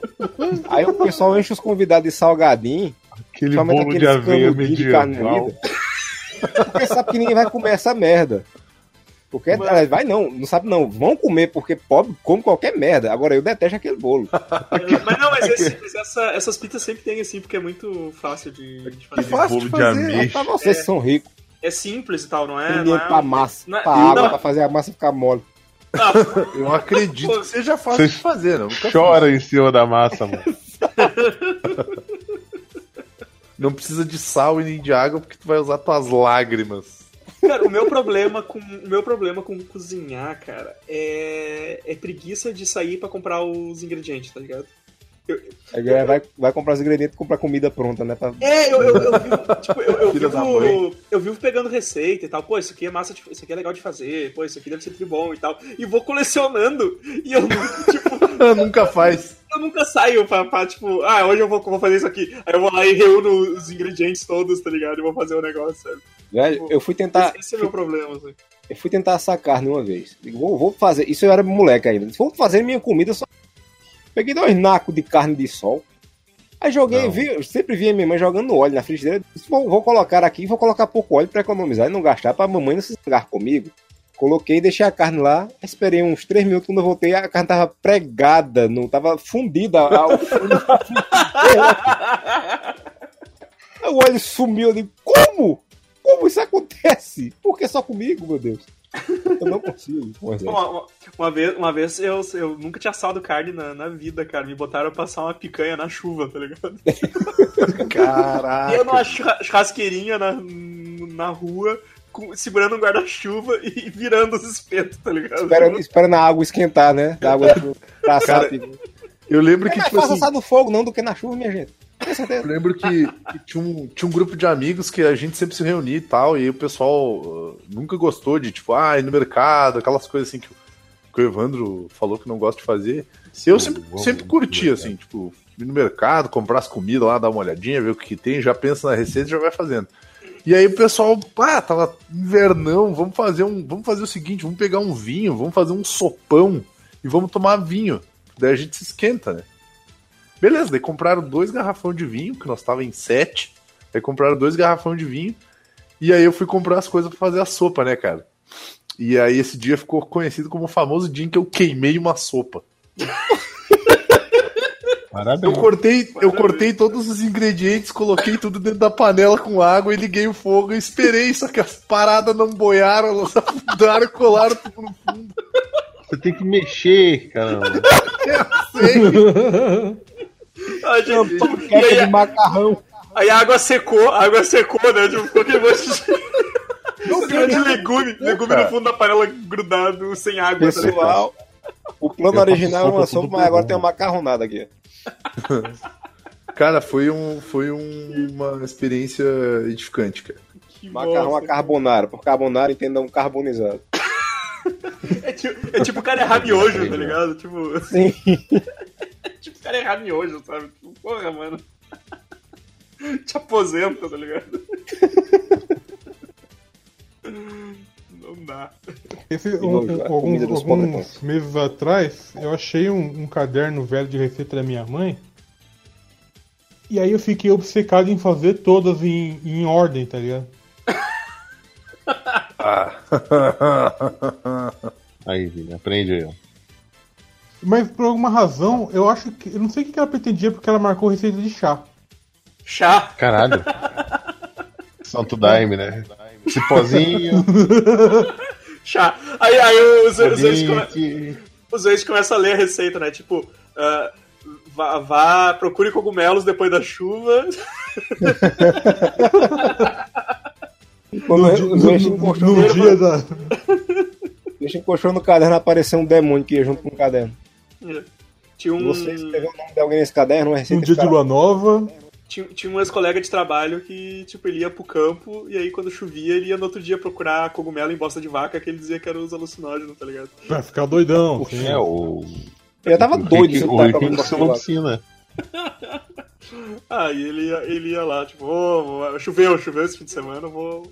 Aí o pessoal enche os convidados de salgadinho, Aquele somente bolo de aqueles aveia de medieval. moída. Porque sabe que ninguém vai comer essa merda. Porque Mas- vai não, não sabe não, vão comer porque pobre come qualquer merda. Agora eu detesto aquele bolo. *laughs* Mas não, mas, esse- mas essa- essas pizzas sempre tem assim, porque é muito fácil de, de fazer. fácil bolo de fazer. É pra vocês que são ricos, É simples e tal, não é? Não é pra massa, não é- pra água, não. pra fazer a massa ficar mole. Ah, Eu acredito que seja fácil Vocês de fazer, não. Chora em cima da massa, mano. *laughs* Não precisa de sal e nem de água porque tu vai usar tuas lágrimas. Cara, o meu problema com o meu problema com cozinhar, cara, é, é preguiça de sair pra comprar os ingredientes, tá ligado? Agora vai, vai comprar os ingredientes e comprar comida pronta, né? Pra... É, eu, eu, eu vivo, tipo, eu, eu, vivo, eu vivo pegando receita e tal. Pô, isso aqui é massa, de- isso aqui é legal de fazer. Pô, isso aqui deve ser muito bom e tal. E vou colecionando. E eu, nunca, *laughs* tipo, *laughs* Nunca faz. eu nunca saio pra, pra, tipo, ah, hoje eu vou, vou fazer isso aqui. Aí eu vou lá e reúno os ingredientes todos, tá ligado? E vou fazer o negócio, sabe? Velho, eu fui tentar. Esse, esse é meu problema, assim. Eu fui tentar assar carne uma vez. Digo, vou, vou fazer. Isso eu era moleque ainda. Vou fazer minha comida só. Peguei dois nacos de carne de sol. Aí joguei, vi, eu sempre via minha mãe jogando óleo na frigideira. Disse, Vou, vou colocar aqui, vou colocar pouco óleo pra economizar e não gastar, pra mamãe não se zangar comigo. Coloquei, deixei a carne lá, esperei uns 3 minutos, quando eu voltei, a carne tava pregada, não tava fundida ao fundo *laughs* o óleo sumiu, digo, como? Como isso acontece? Por que só comigo, meu Deus? Eu não consigo. É. Uma, uma- uma vez, uma vez eu, eu nunca tinha assado carne na, na vida, cara. Me botaram pra passar uma picanha na chuva, tá ligado? *laughs* E Caraca. eu numa churra- churrasqueirinha na, na rua, com- segurando um guarda-chuva e virando os espetos, tá ligado? Esperando, esperando a água esquentar, né? Da água *laughs* pra assar. Cara, Eu lembro é que, mais tipo fácil assim, assar no fogo, não, do que na chuva, minha gente. Com Eu certeza. lembro que, que tinha, um, tinha um grupo de amigos que a gente sempre se reunia e tal, e aí o pessoal uh, nunca gostou de, tipo, ah, ir no mercado, aquelas coisas assim que, o- que o Evandro falou que não gosta de fazer. Eu sempre, sempre curti, assim, tipo, ir no mercado, comprar as comidas lá, dar uma olhadinha, ver o que, que tem, já pensa na receita e já vai fazendo. E aí o pessoal, ah, tava invernão, vamos fazer um. Vamos fazer o seguinte, vamos pegar um vinho, vamos fazer um sopão e vamos tomar vinho. Daí a gente se esquenta, né? Beleza, daí compraram dois garrafão de vinho, que nós tava em sete. Aí compraram dois garrafão de vinho. E aí eu fui comprar as coisas pra fazer a sopa, né, cara? E aí esse dia ficou conhecido como o famoso dia em que eu queimei uma sopa. *laughs* Eu Parabéns. cortei, eu cortei todos os ingredientes, coloquei tudo dentro da panela com água e liguei o fogo e esperei, só que as paradas não boiaram, elas *laughs* afundaram e colaram tudo no fundo. Você tem que mexer, caramba. *laughs* Ah, gente, e Panqueca aí, de macarrão. aí a água secou, a água secou, né? Tipo, ficou aquele monte de, *laughs* *laughs* de legume, legume no fundo da panela grudado, sem água. tá? Pessoal, o plano Eu original era uma sopa mas agora tem uma macarronada aqui. Cara, foi, um, foi um- uma experiência edificante, cara. Que Macarrão a bosta. carbonara. Por carbonara, entendam carbonizado. É tipo, é tipo o cara errar miojo, tá ligado? Tipo, Sim. *laughs* tipo o cara errar miojo, sabe? Tipo, porra, mano. Te aposenta, tá ligado? Não dá. Esse, um- um- alguns, alguns meses atrás, eu achei um, um caderno velho de receita da minha mãe. E aí eu fiquei obcecado em fazer todas em, em ordem, tá ligado? Ah. *laughs* Aí, Vini, aprende aí, ó. Mas por alguma razão, eu acho que. Eu não sei o que ela pretendia porque ela marcou receita de chá. Chá. Caralho. *laughs* Santo Daime, né? Cipózinho, *laughs* Chá. Aí, aí os, os, ex come- Nick. os ex começam a ler a receita, né? Tipo, ah, vá, vá, procure cogumelos depois da chuva. Quando No, no- no- no dia da. em colchão no caderno, apareceu um demônio que ia junto com o caderno. Tinha um, Você escreveu o nome de alguém nesse caderno, uma receita Um dia de lua nova. tinha, tinha umas colegas de trabalho que, tipo, ele ia pro campo e aí quando chovia ele ia no outro dia procurar cogumelo em bosta de vaca que ele dizia que era os alucinógenos, tá ligado? Pra ficar doidão. sim. É, o. Eu tava doido de de O Rick se piscina. *laughs* Ah, e ele ia, ele ia lá, tipo, ô, vou- choveu, choveu esse fim de semana, eu vou,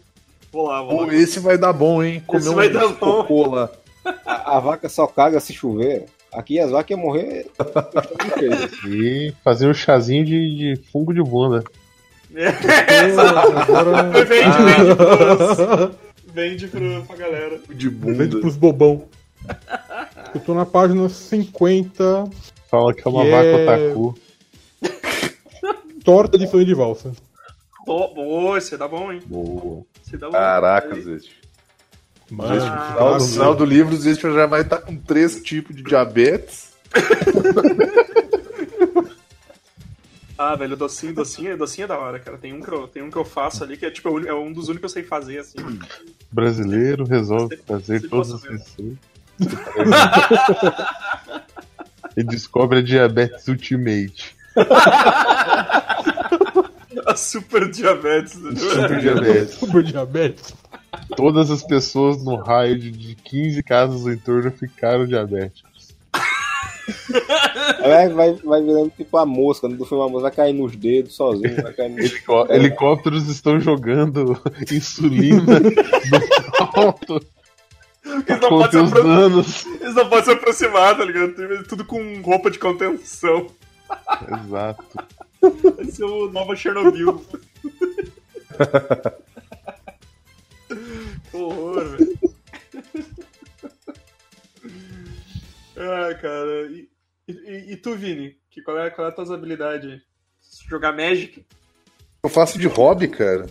vou lá, vou Pô, lá. esse vai dar bom, hein? Comer Esse vai um dar bom. cocô lá. A, a vaca só caga se chover. Aqui as vacas iam morrer. E fazer um chazinho de, de fungo de bunda. Agora. Vende, vende, *laughs* pros, vende pro, pra galera. De Vende bunda. pros bobão. Eu tô na página 50. Fala que é uma Que vaca é- otaku. Torta de sonho de valsa. Pô, pô, esse dá bom, hein? Boa. Esse dá bom. Caraca, Zete. Mano, No final, no final do livro, o Zete já vai estar com três tipos de diabetes. *laughs* Ah, velho, docinho, docinho, docinho é da hora, cara. Tem um que eu, tem um que eu faço ali que é tipo é é um dos únicos que eu sei fazer, assim. Brasileiro resolve fazer se todas as receitas. e descobre a diabetes ultimate. *laughs* *laughs* Super diabetes. né? Super diabetes. super diabetes. Todas as pessoas no raio de, de 15 casas do entorno ficaram diabéticos. Vai, vai, vai virando tipo a mosca, no filme a mosca vai cair nos dedos sozinho, vai cair nos... Helicó- Helicópteros estão jogando *laughs* insulina no alto Eles não, podem se danos. eles não podem se aproximar, tá ligado? Tudo com roupa de contenção. Exato. Vai ser o nova Chernobyl. *laughs* Que horror, velho. Ah, cara. E, e- e tu, Vini? Que, qual, é, qual é a tua habilidade? aí? Jogar Magic? Eu faço de hobby, cara.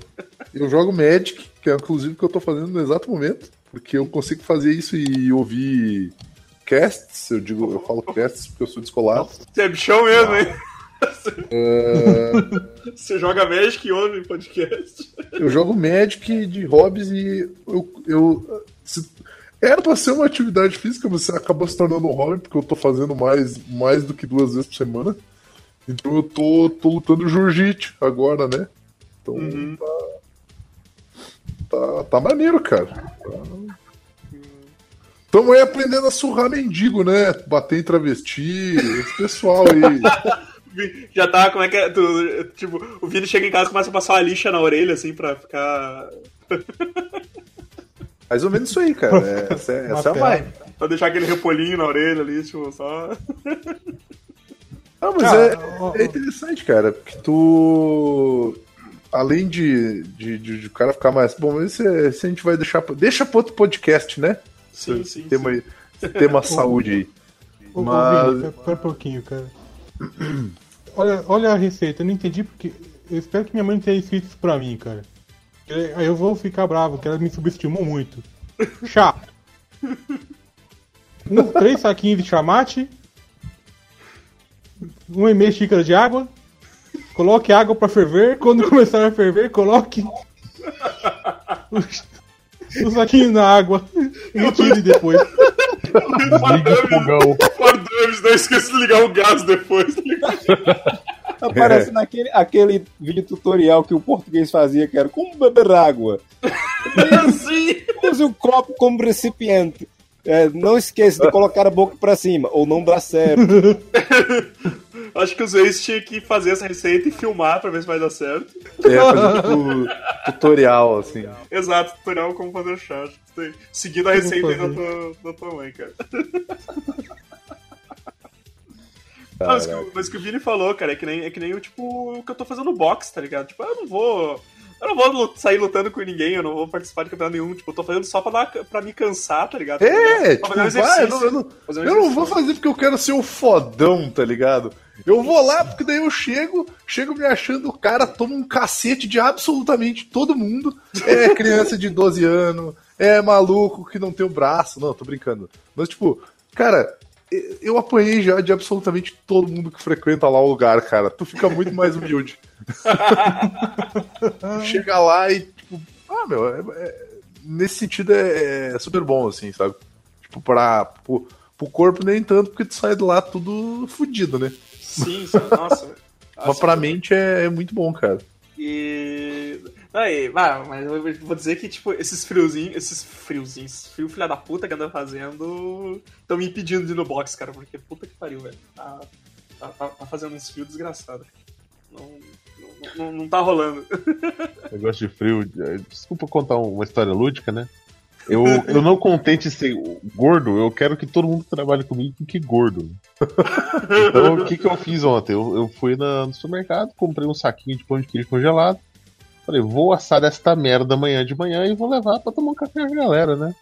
Eu jogo Magic, que é inclusive o que eu tô fazendo no exato momento. Porque eu consigo fazer isso e ouvir casts. Eu digo, eu falo casts porque eu sou descolado. Você é bichão mesmo, hein? Ah, Você joga Magic e ouve podcast. eu jogo Magic de hobbies e eu. eu se- era pra ser uma atividade física, mas acabou se tornando um hobby, porque eu tô fazendo mais, mais do que duas vezes por semana. Então eu tô, tô lutando jiu-jitsu agora, né? Então tá, tá. Tá maneiro, cara. Tá... Tamo aí aprendendo a surrar mendigo, né? Bater em travesti, esse pessoal aí. *laughs* Já tá, como é que é? Tu, tipo, o Vini chega em casa e começa a passar uma lixa na orelha, assim, pra ficar. *laughs* Mais ou menos isso aí, cara. É, Essa é, essa é a vibe. pra deixar aquele repolinho na orelha ali, tipo, só. Ah, mas Cara, é, ó, é interessante, cara, porque tu. Além de, de, de, de o cara ficar mais. Bom, esse, é- esse a gente vai deixar. pra- Deixa pro outro podcast, né? Sim, esse sim. tema, sim. tema *laughs* saúde aí. Mas- pera um pouquinho, cara. *clears throat* Olha, olha a receita, eu não entendi porque. Eu espero que minha mãe tenha escrito isso pra mim, cara. Aí eu vou ficar bravo, que ela me subestimou muito. *laughs* Chá. Um, três saquinhos de chamate. Uma e meia xícara de água. Coloque água pra ferver. Quando começar a ferver, coloque *laughs* *laughs* o, saquinho na água. E retire depois. *laughs* Liga o fogão. Guardamos, não esqueça de ligar o gás depois, tá? Aparece naquele aquele vídeo tutorial que o português fazia, que era como beber água. *laughs* Assim. Use o copo como recipiente. É, não esqueça de colocar a boca pra cima, ou não dá certo. *laughs* Acho que os ex tinham que fazer essa receita e filmar pra ver se vai dar certo. É, fazer tipo *laughs* tutorial, assim. Exato, tutorial como fazer chá. Seguindo a receita aí da tua, da tua mãe, cara. Mas, que, o- mas que o Vini falou, cara, é que nem, é que nem o tipo o que eu tô fazendo no box, tá ligado? Tipo, eu não vou. Eu não vou sair lutando com ninguém, eu não vou participar de campeonato nenhum. Tipo, eu tô fazendo só pra, dar, pra me cansar, tá ligado? É, tipo, um vai, eu não, eu não- um eu não vou fazer porque eu quero ser o fodão, tá ligado? Eu vou lá porque daí eu chego, chego me achando o cara, toma um cacete de absolutamente todo mundo. É criança de 12 anos, é maluco que não tem o braço. Não, tô brincando. Mas, tipo, cara, eu apanhei já de absolutamente todo mundo que frequenta lá o lugar, cara. Tu fica muito mais humilde. *laughs* Chega lá e, tipo, ah, meu, é- é- nesse sentido é, é super bom, assim, sabe? Tipo, pra, pro, pro corpo nem tanto, porque tu sai de lá tudo fudido, né? Sim, nossa. *laughs* Mas pra mente é, é muito bom, cara. E. Aí, ah, mas eu vou dizer que, tipo, esses friozinhos, esses friozinhos, frio filha da puta que anda fazendo, estão me impedindo de ir no box, cara, porque puta que pariu, velho. Tá, tá, tá- tá fazendo uns frios desgraçados. Não, não, não, não tá rolando. *laughs* Negócio de frio. eh, Desculpa contar uma história lúdica, né? Eu, eu não contente ser gordo, eu quero que todo mundo que trabalhe comigo fique gordo. *laughs* Então, o que, que eu fiz ontem? Eu, eu fui na- no supermercado, comprei um saquinho de pão de queijo congelado. Falei, vou assar esta merda amanhã de manhã e vou levar pra tomar um café com a galera, né?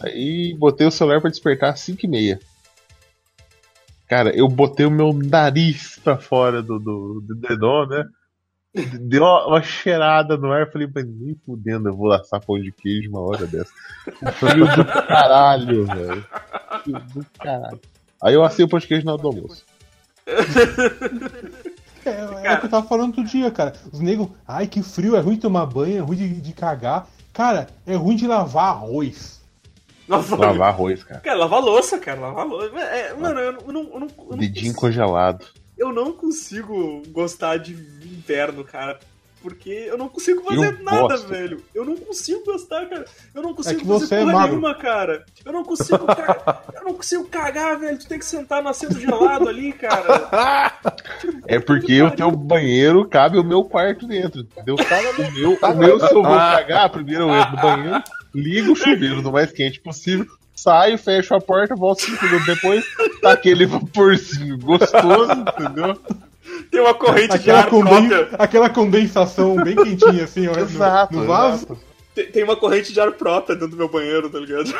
Aí botei o celular pra despertar às 5 e meia. Cara, eu botei o meu nariz pra fora do, do, dedão, né? Deu uma, uma cheirada no ar, falei, mas nem fudendo, eu vou laçar pão de queijo uma hora dessa. Frio do caralho, velho. Frio do caralho. Aí eu assei o pão de queijo na hora do almoço. *laughs* É, é o que eu tava falando outro dia, cara. Os negros, ai que frio, é ruim tomar banho, é ruim de, de cagar. Cara, é ruim de lavar arroz. Lavar, Lavar arroz, cara. Cara, lavar louça, cara, lavar louça. É, mano, eu, não- eu não, eu não, eu não Dedinho consigo- congelado. eu não consigo gostar de inverno, cara. Porque eu não consigo fazer Eu nada, gosto. velho. Eu não consigo gostar, cara. Eu não consigo que fazer é porra nenhuma, cara. Eu não consigo cagar. eu não consigo cagar, velho. Tu tem que sentar no assento gelado ali, cara. *laughs* É porque o teu banheiro cabe o meu quarto dentro, entendeu? O meu, o meu se eu vou cagar, primeiro eu entro no banheiro, ligo o chuveiro no mais quente possível, saio, fecho a porta, volto cinco minutos depois, tá aquele vaporzinho gostoso, entendeu? Tem uma corrente de Aquela, ar conden- própria. aquela condensação bem quentinha, assim, ó, no- Exato, no, vaso. exato. Tem, tem uma corrente de ar própria dentro do meu banheiro, tá ligado?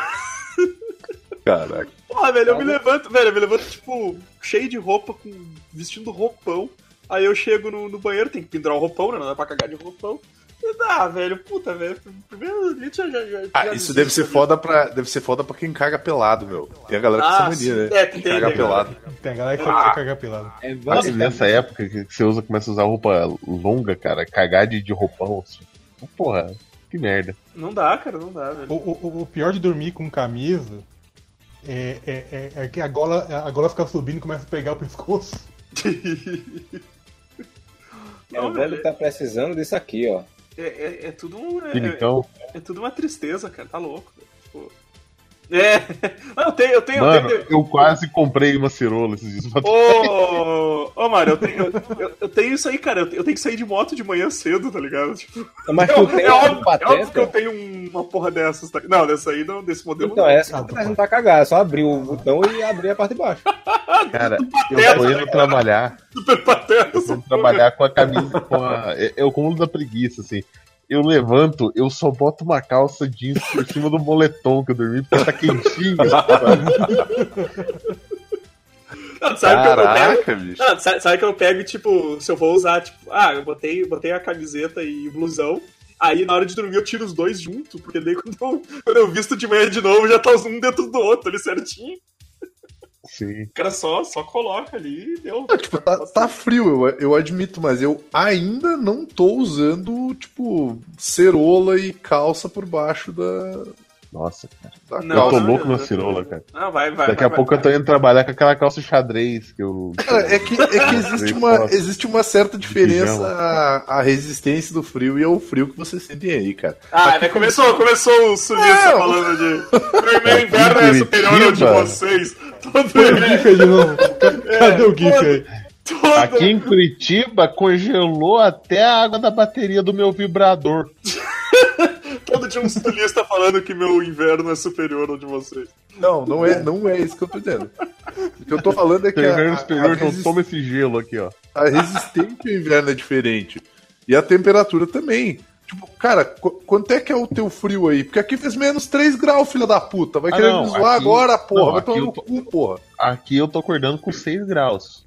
Caraca. Porra, velho, eu me levanto, velho, eu me levanto, tipo, cheio de roupa, com vestindo roupão. Aí eu chego no, no banheiro, tem que pendurar o roupão, né? Não dá pra cagar de roupão. Dá, velho, puta, velho. Primeiro dia já, já, já Ah, isso deve ser desisto, foda pra, deve ser foda pra quem caga pelado, meu. Tem a galera essa Ah, mania, sim. né? É, tem, caga tem, pelado. Tem a galera que quer cagar pelado. É Mas basicamente- nessa época que você usa, começa a usar roupa longa, cara, cagar de, de roupão, assim. Porra, que merda. Não dá, cara, não dá, O, velho. o- o pior de dormir com camisa é, é, é, é que a gola, a gola fica subindo e começa a pegar o pescoço. *laughs* É, Não, o velho velho, tá precisando disso aqui, ó. É, é, é tudo um- é, é tudo uma tristeza, cara, tá louco. É, Não, eu tenho, eu tenho, eu Mano, tenho, eu quase comprei uma cirola esses dias. Ô, ô, Mário, eu tenho, eu, eu tenho isso aí, cara. Eu tenho, eu que sair de moto de manhã cedo, tá ligado? Tipo, Mas é, tu é óbvio, é óbvio que eu pateta. tenho um- uma porra dessas. Tá? Não, dessa aí não, desse modelo Então, não. essa Ah, não tá cagada, é só abrir o botão e abrir a parte de baixo. *laughs* Cara, eu tô indo trabalhar. Super pateta. Eu vou trabalhar com a camisa. Com a, é, é o cúmulo da preguiça, assim. Eu levanto, eu só boto uma calça jeans por cima do moletom que eu dormi, porque tá quentinho. sabe? *laughs* Não, sabe que eu pego? Caraca, bicho. Não, sabe, sabe que eu pego, tipo, se eu vou usar, tipo, ah, eu botei, botei a camiseta e o blusão. Aí na hora de dormir eu tiro os dois junto, porque daí quando eu, quando eu visto de manhã de novo já tá os um dentro do outro ali certinho. Sim. O cara só, só coloca ali e deu. Ah, tipo, tá, tá frio, eu, eu admito, mas eu ainda não tô usando, tipo, cerola e calça por baixo da, Nossa, cara. da Não, eu tô calça. louco não, na não, cirola, cara. Não, vai, vai. Daqui vai, a pouco vai. eu tô indo trabalhar com aquela calça xadrez que eu. Cara, é que, é que existe, uma, existe uma certa diferença a, a resistência do frio e ao frio que vocês sentem aí, cara. Ah, né, começou, começou o sulista Não. falando de. Meu inverno é superior ao de vocês. Todo, Põe o GIF aí de novo. Ca- Cadê o GIF aí? todo, Aqui em Curitiba congelou até a água da bateria do meu vibrador. *laughs* todo dia um sulista falando que meu inverno é superior ao de vocês. Não, não é, não é isso que eu tô dizendo. O que eu tô falando é que a, inverno a, superior, então resist- toma esse gelo aqui, ó. a resistência ao inverno é diferente. E a temperatura também. Tipo, cara, qu- quanto é que é o teu frio aí? Porque aqui fez menos 3 graus, filha da puta. Vai Ah, querer não, me zoar aqui- agora, porra. não, Vai tomar no tô- cu, porra. Aqui eu tô acordando com 6 graus.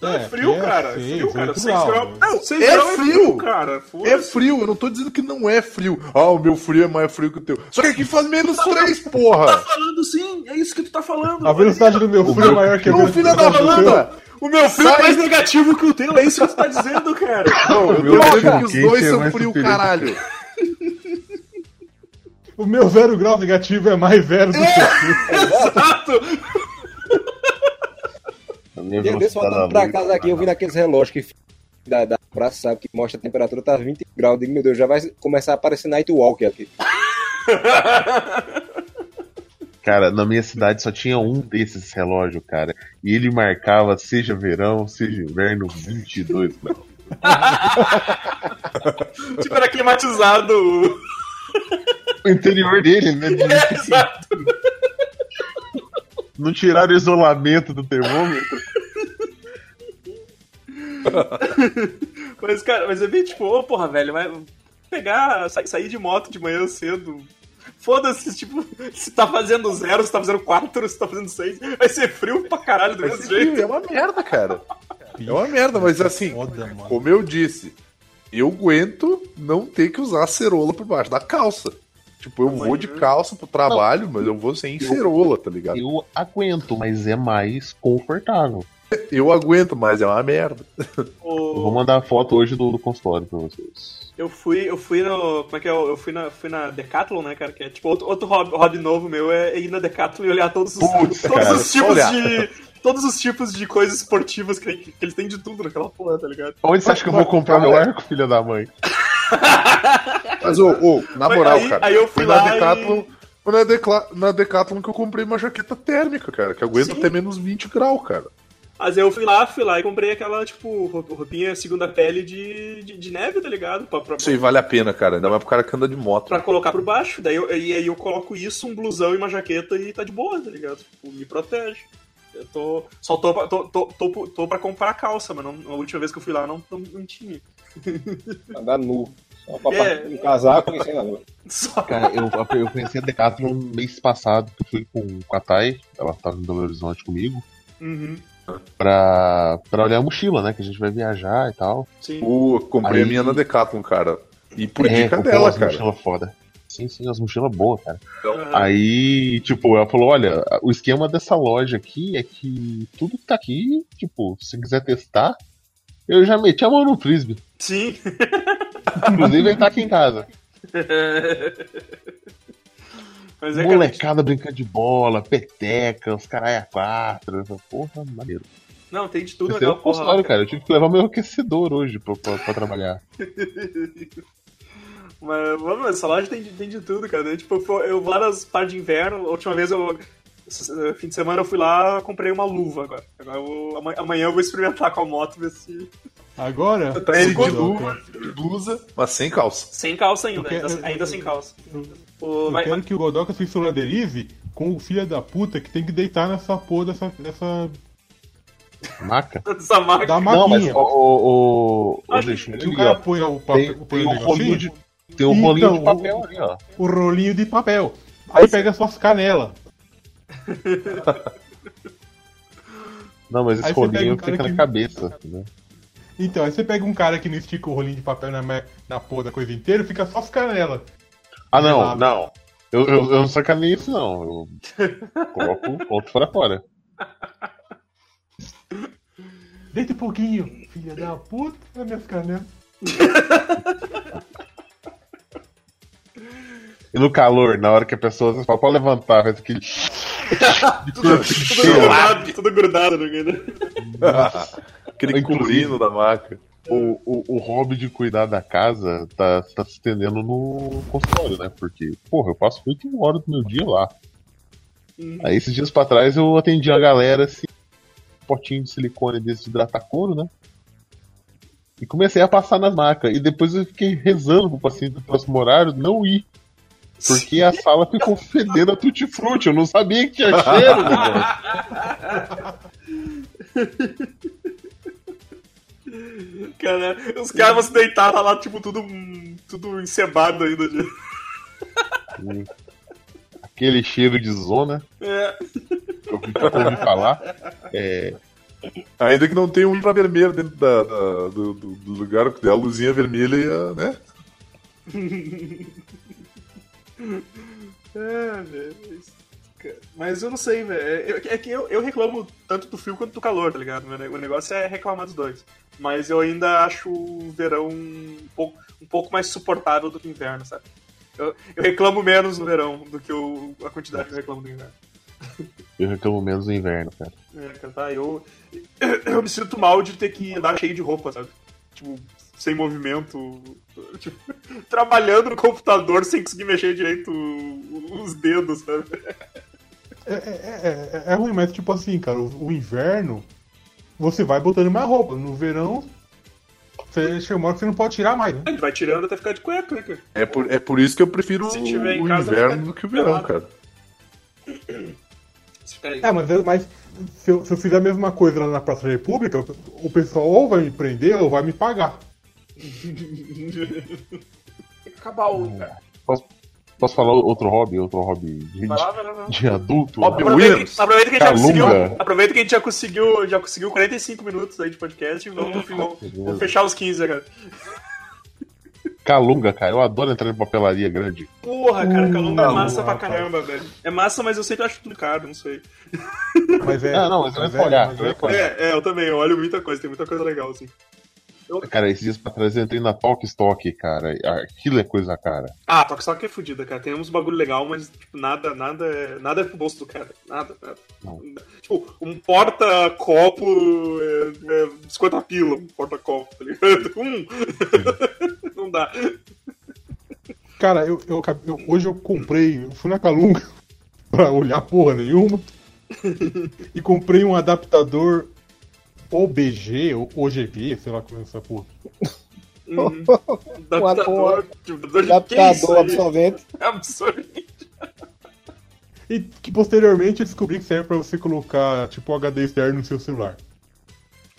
Não, é frio, aqui é cara. É frio, cara. oito 6 graus. graus. Não, 6 É graus frio. cara. É frio, eu não tô dizendo que não é frio. Ah, o meu frio é mais frio que o teu. Só que aqui faz menos 3, porra. falando sim, é É isso que tu tá falando. A velocidade do meu filho é maior que a Ô, filho da. Wanda! O meu frio é Sai. mais negativo que o teu, é isso que tu tá dizendo, cara. *laughs* Não, eu meu tô dizendo que os dois é são frio, caralho. O meu zero grau negativo é mais zero do que o seu. *laughs* Exato. Desse voltando da pra casa aqui, eu vi naqueles relógios que da, da praça, sabe, que mostra a temperatura, tá 20 graus. Eu digo, meu Deus, já vai começar a aparecer Night Walk aqui. *laughs* Cara, na minha cidade só tinha um desses relógios, cara. E ele marcava, seja verão, seja inverno, 22 graus. *laughs* tipo, era climatizado. O interior dele, né? de- *laughs* Exato. Não tiraram o isolamento do termômetro. *laughs* Mas, cara, mas é bem tipo, ô porra, velho, vai pegar, sa- sair de moto de manhã cedo. Foda-se, tipo, se tá fazendo zero, se tá fazendo quatro, se tá fazendo seis, vai ser frio pra caralho do Vai mesmo frio, jeito. É uma merda, cara. É uma merda, mas assim, Foda, como eu disse, eu aguento não ter que usar cerola por baixo da calça. Tipo, eu vou de calça pro trabalho, mas eu vou sem cerola, tá ligado? Eu aguento, mas é mais confortável. *laughs* Eu aguento, mas é uma merda. *laughs* Eu O- vou mandar a foto hoje do, do consultório pra vocês. Eu fui, eu fui no. Como é que é? Eu fui na, fui na Decathlon, né, cara? Que é tipo outro, outro hobby, hobby novo meu é ir na Decathlon e olhar todos os, todos cara, os tipos olhar. de. Todos os tipos de coisas esportivas que, que eles têm de tudo naquela porra, tá ligado? Onde você acha que eu vou comprar meu arco, filha da mãe? *laughs* Mas, ô, ô, na Mas moral, aí- cara, aí eu fui foi na lá Decathlon. Foi na, Decla- na Decathlon que eu comprei uma jaqueta térmica, cara, que aguenta Sim. até menos 20 graus, cara. Mas eu fui lá, fui lá e comprei aquela, tipo, roup- roupinha segunda pele de, de, de neve, tá ligado? Pra, pra, Isso aí vale a pena, cara. Ainda mais pro cara que anda de moto. pra colocar por baixo. Daí eu, e aí eu coloco isso, um blusão e uma jaqueta e tá de boa, tá ligado? Tipo, me protege. Eu tô. Só tô, pra- tô, tô, tô, tô pra comprar calça, mas não, a última vez que eu fui lá não, não, não tinha. Andar nu. Só pra É. um casaco e. Só. Cara, eu, eu conheci a Decathlon mês passado, que eu fui com, com a Thay, ela tava em Belo Horizonte comigo, Uhum, pra, pra olhar a mochila, né? Que a gente vai viajar e tal. sim. Uh, comprei Aí- a minha na Decathlon, cara. E por é, dica dela, cara. mochilas foda. Sim, sim, as mochilas boas, cara. Aham. Aí, tipo, ela falou: olha, o esquema dessa loja aqui é que tudo que tá aqui, tipo, se quiser testar, eu já meti a mão no frisbee. Sim. *laughs* Inclusive, ele tá aqui em casa. Mas é, Molecada brincando de bola, peteca, os caralho a quatro. Porra, maneiro. Não, tem de tudo Esse é o naquela porra. lá, consultório, cara. Eu tive que levar meu aquecedor hoje pra, pra, pra trabalhar. *laughs* Mas, mano, essa loja tem, de- tem de tudo, cara. Tipo, eu vou lá nas partes de inverno, a última vez eu. Esse Fim de semana eu fui lá comprei uma luva agora. Agora eu vou- ama- amanhã eu vou experimentar com a moto, ver se. Agora. Tá ele de luva, blusa, mas sem calça. Sem calça ainda, Eu quero- ainda, ainda sem calça. Eu, O, eu vai- quero que o Godoka se solidarize com o filho da puta que tem que deitar nessa porra dessa, dessa Maca? *laughs* essa marca. da Não, mas maquinha. o. o, o, Acho eu que o cara ó. põe o papel, Tem, põe tem o um rolinho de, tem um rolinho de Então, papel ali, ó. o rolinho de papel. Aí pega suas canelas. Não, mas esse rolinho um fica que- na cabeça. Né? Então, aí você pega um cara que não estica o rolinho de papel na, na porra da coisa inteira, fica só as canelas. Ah, não, Gelado. não. Eu, eu, eu não sacanei isso, não. Eu coloco outro fora fora. Deita um pouquinho, filha da puta, nas minhas canelas. *laughs* E no calor, na hora que a pessoa você fala, pode levantar, faz aquele. *laughs* Tudo, tudo grudado, tudo grudado no né? *laughs* Aquele Inclusive- colino da maca. O, o, o hobby de cuidar da casa tá, tá se estendendo no consultório, né? Porque, porra, eu passo 8 horas do meu dia lá. Uhum. Aí esses dias pra trás eu atendi a galera assim, um potinho de silicone desse de hidratar couro, né? E comecei a passar nas macas. E depois eu fiquei rezando pro paciente do próximo horário não ir. Porque a sala ficou fedendo a tutti-frutti. Eu não sabia que tinha cheiro, né, Cara, os caras se deitar tá lá, tipo, tudo, tudo encebado ainda. De... Aquele cheiro de zona É. eu ouvi falar. É, Ainda que não tenha um infravermelho dentro da, da- do, do- lugar, porque a luzinha vermelha né? *laughs* *laughs* É, velho. Mas eu não sei, velho. É, é que eu, eu reclamo tanto do frio quanto do calor, tá ligado? O negócio é reclamar dos dois. Mas eu ainda acho o verão um pouco, um pouco mais suportável do que o inverno, sabe? Eu, eu reclamo menos no verão do que a quantidade que eu reclamo no inverno. Eu reclamo menos no inverno, cara. É, cara, tá? Eu, *coughs* eu me sinto mal de ter que andar cheio de roupa, sabe? Tipo, sem movimento. Tipo, *laughs* trabalhando no computador sem conseguir mexer direito os dedos, sabe? É, é, é, é ruim, mas tipo assim, cara, o, o inverno, você vai botando mais roupa. No verão, você chega uma hora que você não pode tirar mais, né? A gente vai tirando até ficar de cueca, né, cara? É por, é por isso que eu prefiro Se tiver em o casa, inverno do que o verão, pelado. cara. *coughs* É, mas, mas se, eu, se eu fizer a mesma coisa lá na Praça da República, o pessoal ou vai me prender ou vai me pagar. Acabar o. cara. Posso, posso falar outro hobby? Outro hobby de, lá, vai lá, vai lá. de adulto? Hobby Aproveita, Williams. que- aproveita que a gente já Calunga. conseguiu. Aproveita que a gente já conseguiu, já conseguiu 45 minutos aí de podcast e vamos, vamos- vamos fechar os 15, cara. Calunga, cara. Eu adoro entrar em papelaria grande. Porra, cara, Calunga é Hum, massa pra caramba, velho. É massa, mas eu sempre acho tudo caro, não sei. Mas é. Ah, não, mas mas eu é, vou olhar. É, é, eu também, eu olho muita coisa, tem muita coisa legal, assim. Cara, esses dias pra trás eu entrei na Talk Stock, cara. Aquilo é coisa cara. Ah, Toque Stock é fodida, cara. Tem uns bagulho legal, mas tipo, nada, nada, é- nada é pro bolso do cara. Nada, nada. Não. Tipo, um porta-copo é, é 50 pila, um porta-copo, tá ligado? *laughs* Hum. Não dá. Cara, eu, eu, eu- hoje eu comprei, eu fui na Calunga *laughs* pra olhar porra nenhuma *laughs* e comprei um adaptador OBG ou OGV, sei lá como é essa porra. Uhum. *laughs* Um Adaptador, tipo, é Adaptador aí? absorvente. É absurdo. E que posteriormente eu descobri que serve pra você colocar tipo HD externo no seu celular.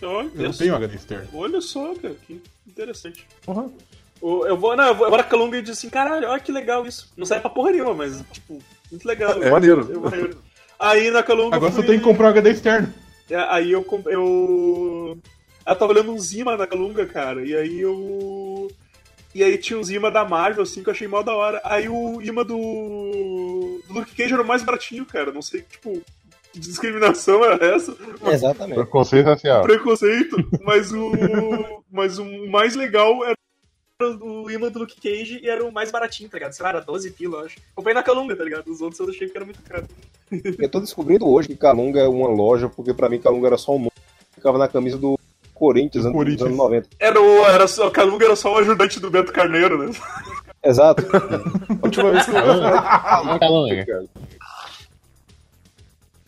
Olha, Eu não tenho HD externo. olha só, cara, que interessante. O- Eu vou, não, eu vou agora a Calunga e disse assim, caralho, olha que legal isso. Não serve pra porra nenhuma, mas, tipo, muito legal. É maneiro. Eu- Aí na Calunga. Agora eu só fui- tem que comprar um HD externo. É, Aí eu, eu. Eu tava olhando uns imã da Calunga, cara, e aí eu. E aí tinha uns imã da Marvel, assim, que eu achei mó da hora. Aí o imã do. do Luke Cage era o mais baratinho, cara. Não sei, tipo, que discriminação era essa? Exatamente. Preconceito racial. Preconceito. Mas o. mas o mais legal era o imã do Luke Cage e era o mais baratinho, tá ligado? Sei lá, era 12 pila, eu acho. Comprei na Calunga, tá ligado? Os outros eu achei que era muito caro. *laughs* Eu tô descobrindo hoje que Calunga é uma loja, porque pra mim Calunga era só um nome. Ficava na camisa do Corinthians, Do anos- Corinthians. dos anos 90. Era o. Era só, a Calunga era só o ajudante do Beto Carneiro, né? Exato. A *laughs* última vez que eu falar, Calunga.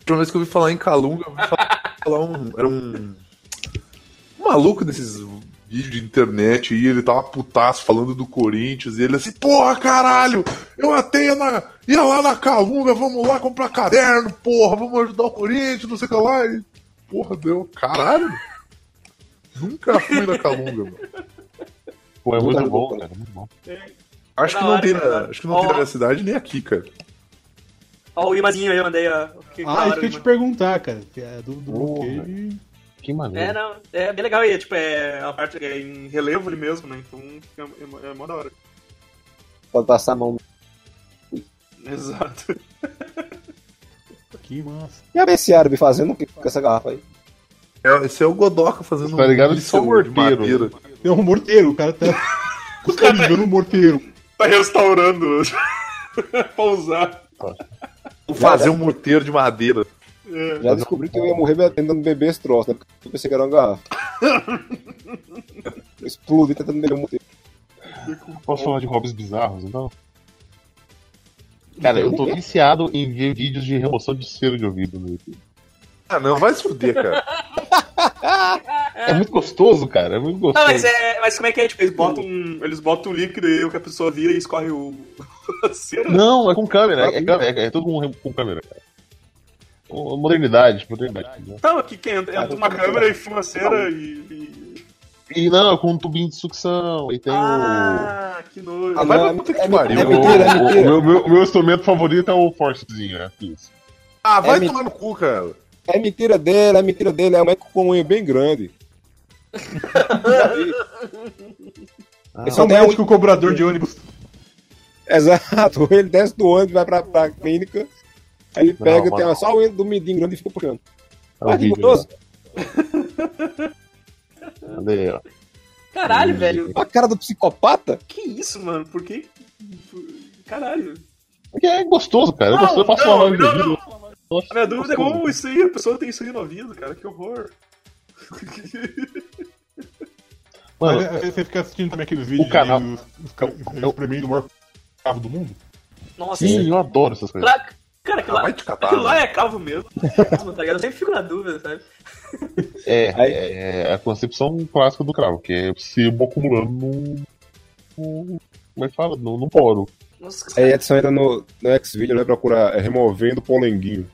última vez que eu ouvi falar em Calunga, eu ouvi falar, falar um. Era um. Um maluco desses vídeos de internet e ele tava putaço falando do Corinthians e ele assim, porra, caralho! Eu até ia, na, ia lá na Calunga, vamos lá comprar caderno, porra, vamos ajudar o Corinthians, não sei o que lá. E, porra, deu, caralho! Nunca fui na Calunga, mano. Pô, é muito Nunca bom, cara. Muito bom. Acho Da que não hora, tem na, cara. acho que não tem na minha cidade nem aqui, cara. Ó, o imazinho aí, eu mandei a. Que Ah, isso que eu ia te perguntar, cara. Que é do, do Porra. Luke Que É, maneiro. não, é bem legal e é, tipo, é a parte é em relevo ali mesmo, né? Então fica, é, é mó da hora. Pode passar a mão. Exato. *laughs* Que massa. E a BC árabe fazendo o que com essa garrafa aí? É, esse é o Godoka fazendo Tá ligado? míssil Só morteiro. de madeira. É um morteiro, o cara tá. *laughs* Ligando um morteiro. Tá restaurando *laughs* pra usar. Fazer um morteiro de madeira. É. Já descobri que eu ia morrer tentando beber esse troço, né? Porque eu pensei que era uma garrafa. *laughs* Eu explodi tentando beber um. Posso falar de hobbies bizarros, então? Cara, eu tô viciado em ver vídeos de remoção de cera de ouvido no YouTube. Ah, não, vai se fuder, cara. *laughs* É muito gostoso, cara. É muito gostoso. Não, mas, é, mas como é que é? Tipo, eles botam, um- eles botam um líquido e aí o que a pessoa vira e escorre o. *laughs* Não, é com câmera. É, é câmera, é, é tudo com, com câmera, cara. Modernidade, modernidade. entendeu? Não, aqui que entra, entra uma câmera e filma a cera e. e... E não, com um tubinho de sucção. E tem Ah, que nojo. Ah, vai pra puta que é- pariu. é o. é o- o meu, meu- meu instrumento favorito é o Forcezinho, né? Isso. Ah, vai É tomar no cu, cara. É mentira dele, é mentira dele, é um médico com unha bem grande. Ah, Esse é o médico cobrador de ônibus. Exato, *laughs* ele desce do ônibus, vai pra, pra clínica Aí ele Não, pega, mano. tem só o do midinho grande e fica puxando. É o Ah, que vídeo, gostoso. Cadê ó? Caralho, velho. A cara do psicopata? Que isso, mano? Por que. Caralho. Porque é gostoso, cara. Eu, Não, gosto, eu passo não, uma live não, do vídeo. não. A minha dúvida é como isso aí, a pessoa tem isso aí no ouvido, cara. Que horror. Mano, Aí Você fica assistindo também aqueles vídeos canal- de os, os, ca- eu- espremendo o maior cavo do mundo? Nossa, sim, eu adoro essas coisas. Claro, cara, aquilo Ah, lá, vai te catar, aquilo lá né? é calvo mesmo. *laughs* tá ligado? Eu sempre fico na dúvida, sabe? É, *laughs* Aí- é, é a concepção clássica do cravo, que é sebo acumulando no. como é que fala? No, no poro. Nossa, Aí Edson entra no, no Xvideo, vai procurar é, removendo polenguinho.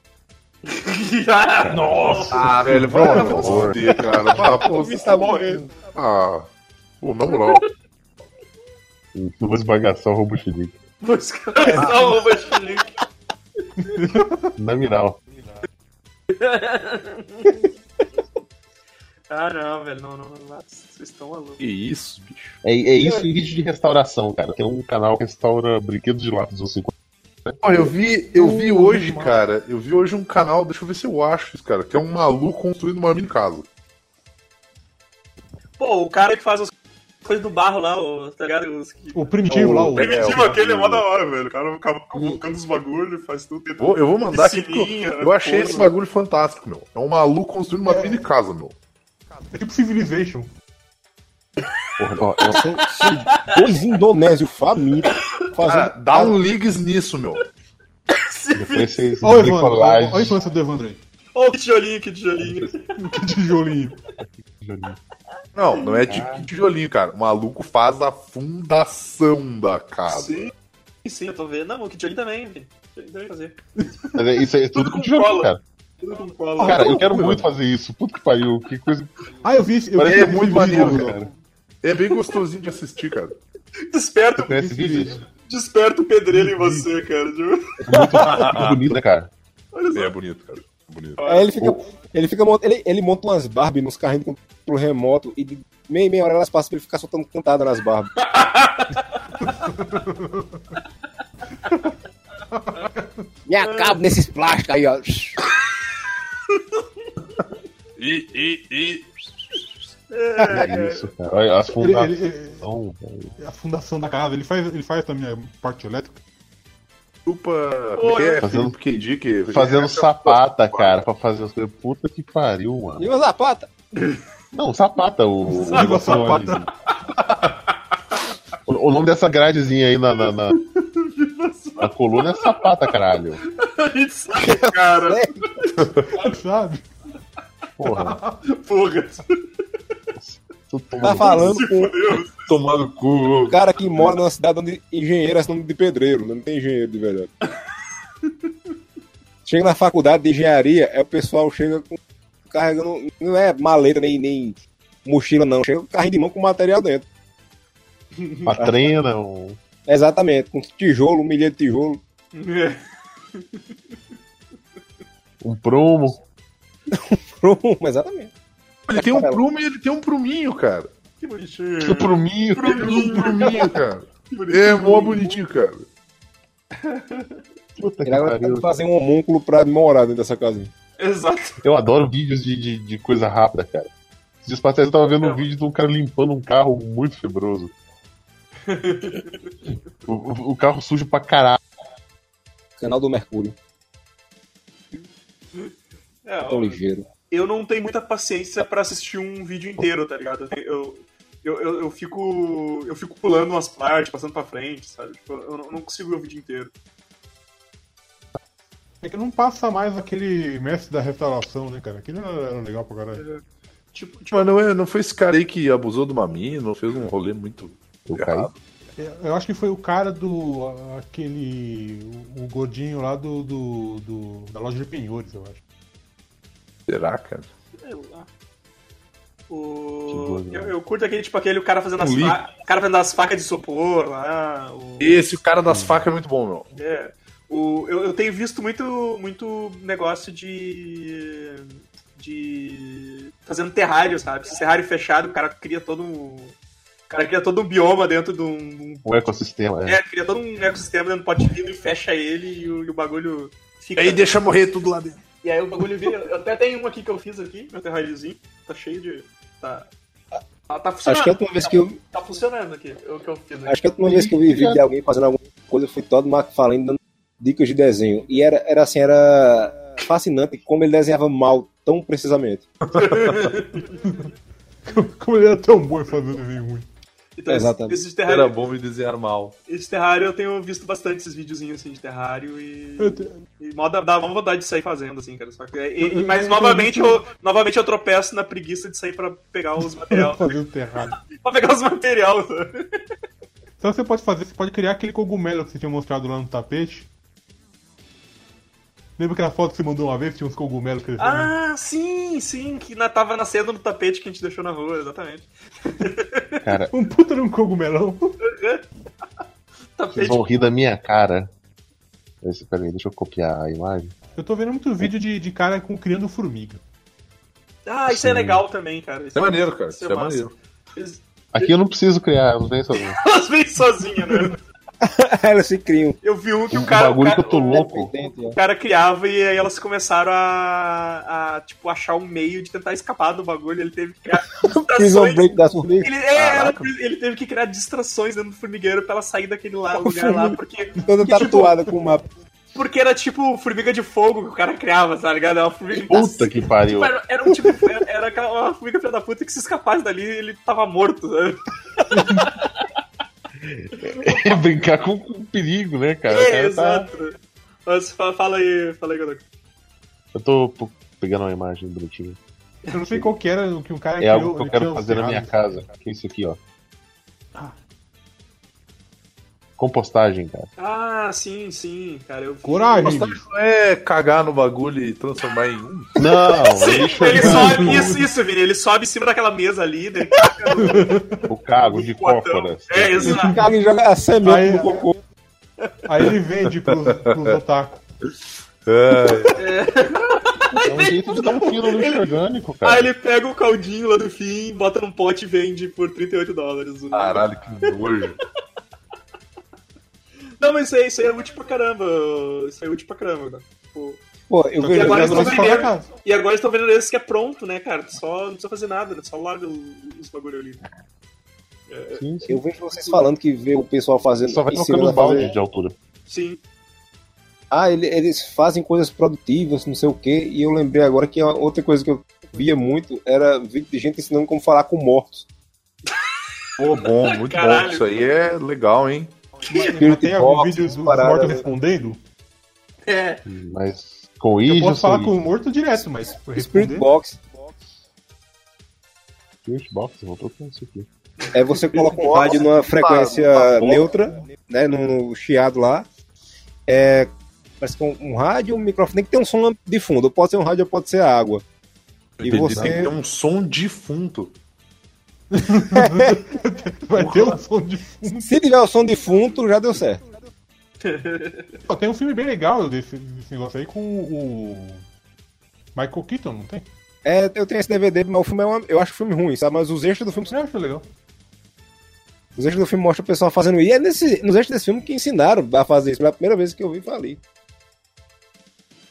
*laughs* Nossa! Ah, velho, Por vai favor. foder, cara. Ah, pô, você tá morrendo. Ah, pô, na moral. Eu vou esbagaçar o Robuchilique. Os caras só rouba chilique. Na viral. *laughs* Ah, não, velho. Não, não, não. Vocês estão malucos. Que isso, bicho. É, é isso em vídeo de restauração, cara. Tem um canal que restaura brinquedos de lápis dos 50. Ó, eu vi, eu vi hoje, cara, eu vi hoje um canal, deixa eu ver se eu acho isso, cara, que é um maluco construindo uma mini casa. Pô, o cara que faz as coisas do barro lá, o, tá ligado? Os que... O primitivo lá, o. Primitivo, aquele é mó da hora, velho. O cara acaba colocando os bagulhos, faz tudo. Vou- eu vou mandar aqui eu, eu achei porra. esse bagulho fantástico, meu. É um maluco construindo uma mini casa, meu. É tipo Civilization. Porra, ó, eu- São, *laughs* dois indonésios famintos fazendo. Cara, dá um ligues nisso, meu. depois vocês Olha o olha a infância do Evandro aí. Ô, que tijolinho, que tijolinho. *laughs* Que tijolinho. Não, não é de tijolinho, cara. O maluco faz a fundação da casa. Sim, sim, eu tô vendo. Não, o que tijolinho também, velho. Tijolinho também fazer. É- Isso é tudo com cola. cara. Tudo com cola. Cara, eu quero muito fazer isso. Puta que pariu. Que coisa. Ah, eu vi. Eu Parece vi é muito maneiro, cara. cara. É bem gostosinho de assistir, cara. Desperta, desperta o pedreiro em você, cara. Tipo, Muito bonito, né, cara? Olha só. É bonito, cara. Bonito. Aí ele fica. Ele, fica ele, ele monta umas Barbie nos carrinhos de controle remoto e de meia, meia hora elas passam pra ele ficar soltando cantada nas Barbie. *laughs* Me acabo nesses plásticos aí, ó. E, e, e. É isso, cara. Olha, as Ele- fundações. ele- ele- a fundação da casa, ele faz, ele faz também a parte elétrica. Desculpa. É é? Fazendo- Felipe. Dick? Fazendo sapata, cara, pra fazer as coisas. Puta que pariu, mano. E uma zapata. Não, sapata, o. o Diga negócio sapata. O, o nome dessa gradezinha aí na, na, na, *laughs* na coluna é sapata, caralho. *laughs* A gente sabe, cara. Sabe? Porra. Porra. Tu Tá falando com Tomar no cu. o cara que mora numa cidade onde engenheiro é nome de pedreiro, né? não tem engenheiro de verdade. *laughs* Chega na faculdade de engenharia, é o pessoal chega com, carregando, não é maleta nem, nem mochila não, chega com carrinho de mão com material dentro. Uma trena, um... Exatamente, com tijolo, um milhão de tijolo. É. um prumo. *laughs* Exatamente. Ele tem um prumo e ele tem um pruminho, cara. Que bonitinho. Um pruminho. Tem um pruminho, cara. *laughs* É mó bonitinho, cara. Puta que Ele agora pariu. tem que fazer um homúnculo pra morar dentro dessa casinha. Exato. Eu adoro vídeos de, de, de coisa rápida, cara. Esses dias pra trás eu tava vendo um vídeo de um cara limpando um carro muito febroso. *laughs* o, o- o carro sujo pra caralho. Canal do Mercúrio, É, tão ligeiro. Eu não tenho muita paciência pra assistir um vídeo inteiro, tá ligado? Eu, eu, eu, eu fico. Eu fico pulando umas partes, passando pra frente, sabe? Tipo, eu não, não consigo ver o vídeo inteiro. É que não passa mais aquele mestre da restauração, né, cara? Aquele era, era legal pra caralho. Tipo, tipo, Mas não, é, não foi esse cara aí que abusou de uma mina, fez um rolê muito Eu errado. É, Eu acho que foi o cara do. aquele. o, o gordinho lá do, do, do- da loja de penhores, eu acho. Será, cara? sei lá. O... Eu, né? eu curto aquele, tipo, aquele o cara fazendo as, Um fa... o cara fazendo as facas de isopor lá. O... Esse, o cara das facas é muito bom, meu. É. O, eu, eu tenho visto muito, muito negócio de. de. fazendo terrário, sabe? Esse terrário fechado, o cara cria todo um. O cara cria todo um bioma dentro de um. O ecossistema, é. É, cria todo um ecossistema dentro do pote de vidro e fecha ele e o, e o bagulho fica. Aí deixa morrer tudo lá dentro. E aí o bagulho vira. Eu até tenho um aqui que eu fiz aqui, meu terráriozinho. Tá cheio de. Tá. Tá, tá funcionando. Acho que a última vez que eu, Tá funcionando aqui, o que eu fiz aqui. acho que a última vez que eu vi vídeo de alguém fazendo alguma coisa foi todo McFarlane dando dicas de desenho. E era, era assim, era fascinante como ele desenhava mal tão precisamente. *laughs* Como ele era tão bom em fazer desenho ruim. Então, Exatamente. esse de Era terrário, bom me desenhar mal. esse terrário eu tenho visto bastante esses videozinhos assim de terrário e. E mó dá, uma vontade de sair fazendo, assim, cara. Só que, e- e- mas novamente eu, novamente eu tropeço na preguiça de sair pra pegar os *laughs* material. fazer o terrado. *laughs* pra pegar os material. sabe? Então você pode fazer, você pode criar aquele cogumelo que você tinha mostrado lá no tapete. Lembra aquela foto que você mandou uma vez? Tinha uns cogumelos crescendo? Ah, sim, sim, que na, tava nascendo no tapete que a gente deixou na rua, exatamente. *laughs* Cara, Um puta de um cogumelão. *laughs* vocês Tapete. vão rir da minha cara. Esse, peraí, deixa eu copiar a imagem. Eu tô vendo muito vídeo de, de cara com, criando formiga. Ah, isso é legal também, cara. Isso é maneiro, cara. Isso é massa. maneiro. Aqui eu não preciso criar, *laughs* elas vêm sozinhas. Elas vêm sozinhas, né? *laughs* Elas se criam. Eu vi um que o cara. bagulho o que eu cara, tô louco. o cara criava e aí elas começaram a, a, tipo, achar um meio de tentar escapar do bagulho. Ele teve que criar *laughs* Prison distrações. Break das formigas. Ele, é, ela- ele teve que criar distrações dentro do formigueiro pra ela sair daquele lá, *laughs* lugar lá, porque, Toda que, tipo, tatuada com uma. porque era tipo formiga de fogo que o cara criava, tá ligado? Era uma formiga Puta que pariu. Tipo, era, era um tipo. Era, era uma formiga filha da puta que se escapasse dali ele tava morto, sabe? É brincar com, com perigo, né, cara? É, cara tá- exato. Mas fa- fala aí, fala aí, Godok. Eu tô pegando uma imagem bonitinha. Eu não sei qual que era o que o cara É algo criou. que eu quero fazer na minha casa. Que é isso aqui, ó. Ah. Compostagem, cara. Ah, sim, sim, cara. Eu vi. Coragem, Não bicho. é cagar no bagulho e transformar em um. Não, lixo Ele sobe, isso, isso, Vini, ele sobe em cima daquela mesa ali, né? O cago de cócoras. É, exato. Caga e joga a semente no cocô. Aí ele vende pros, pros otaku. É, É um jeito de dar um fio no lixo orgânico, cara. Aí ele pega o caldinho lá do fim, bota num pote e vende por 38 dólares. caralho, que nojo. Não, mas isso aí, isso aí é útil pra caramba. Isso aí é útil pra caramba, cara. Tipo, Pô, eu vejo. agora agora eles você tão fala vendendo. E agora estão vendo esse que é pronto, né, cara? Tu Só não precisa fazer nada, né? Só larga os bagulho ali. Sim, sim. Eu vejo vocês falando que vê o pessoal fazendo. Só vai trocando fazer- de altura. Sim. Ah, ele- eles fazem coisas produtivas, não sei o quê. E eu lembrei agora que outra coisa que eu via muito era vídeo de gente ensinando como falar com mortos. Pô, bom, *laughs* muito Caralho. bom. Isso aí é legal, hein? Tem algum box, vídeo dos mortos respondendo? É. Mas com Eu isso, posso falar com o morto direto, mas Spirit. Box Spirit Box, voltou com isso aqui. é você coloca um rádio numa frequência tá bom. neutra, né, no chiado lá. É, parece que um, um rádio, um microfone, tem que ter um som de fundo. Pode ser um rádio ou pode ser água. E você- Tem que ter um som defunto. *laughs* Vai ter um som de fundo. Se tiver o som de fundo, já deu certo. Tem um filme bem legal desse, desse negócio aí com o Michael Keaton, não tem? É, eu tenho esse DVD, mas o filme é uma, eu acho o filme ruim, sabe? Mas os extras do filme, Você acha legal? os extras do filme mostram o pessoal fazendo isso. E é nesse, nos extras desse filme que ensinaram a fazer isso. Foi a primeira vez que eu vi falei.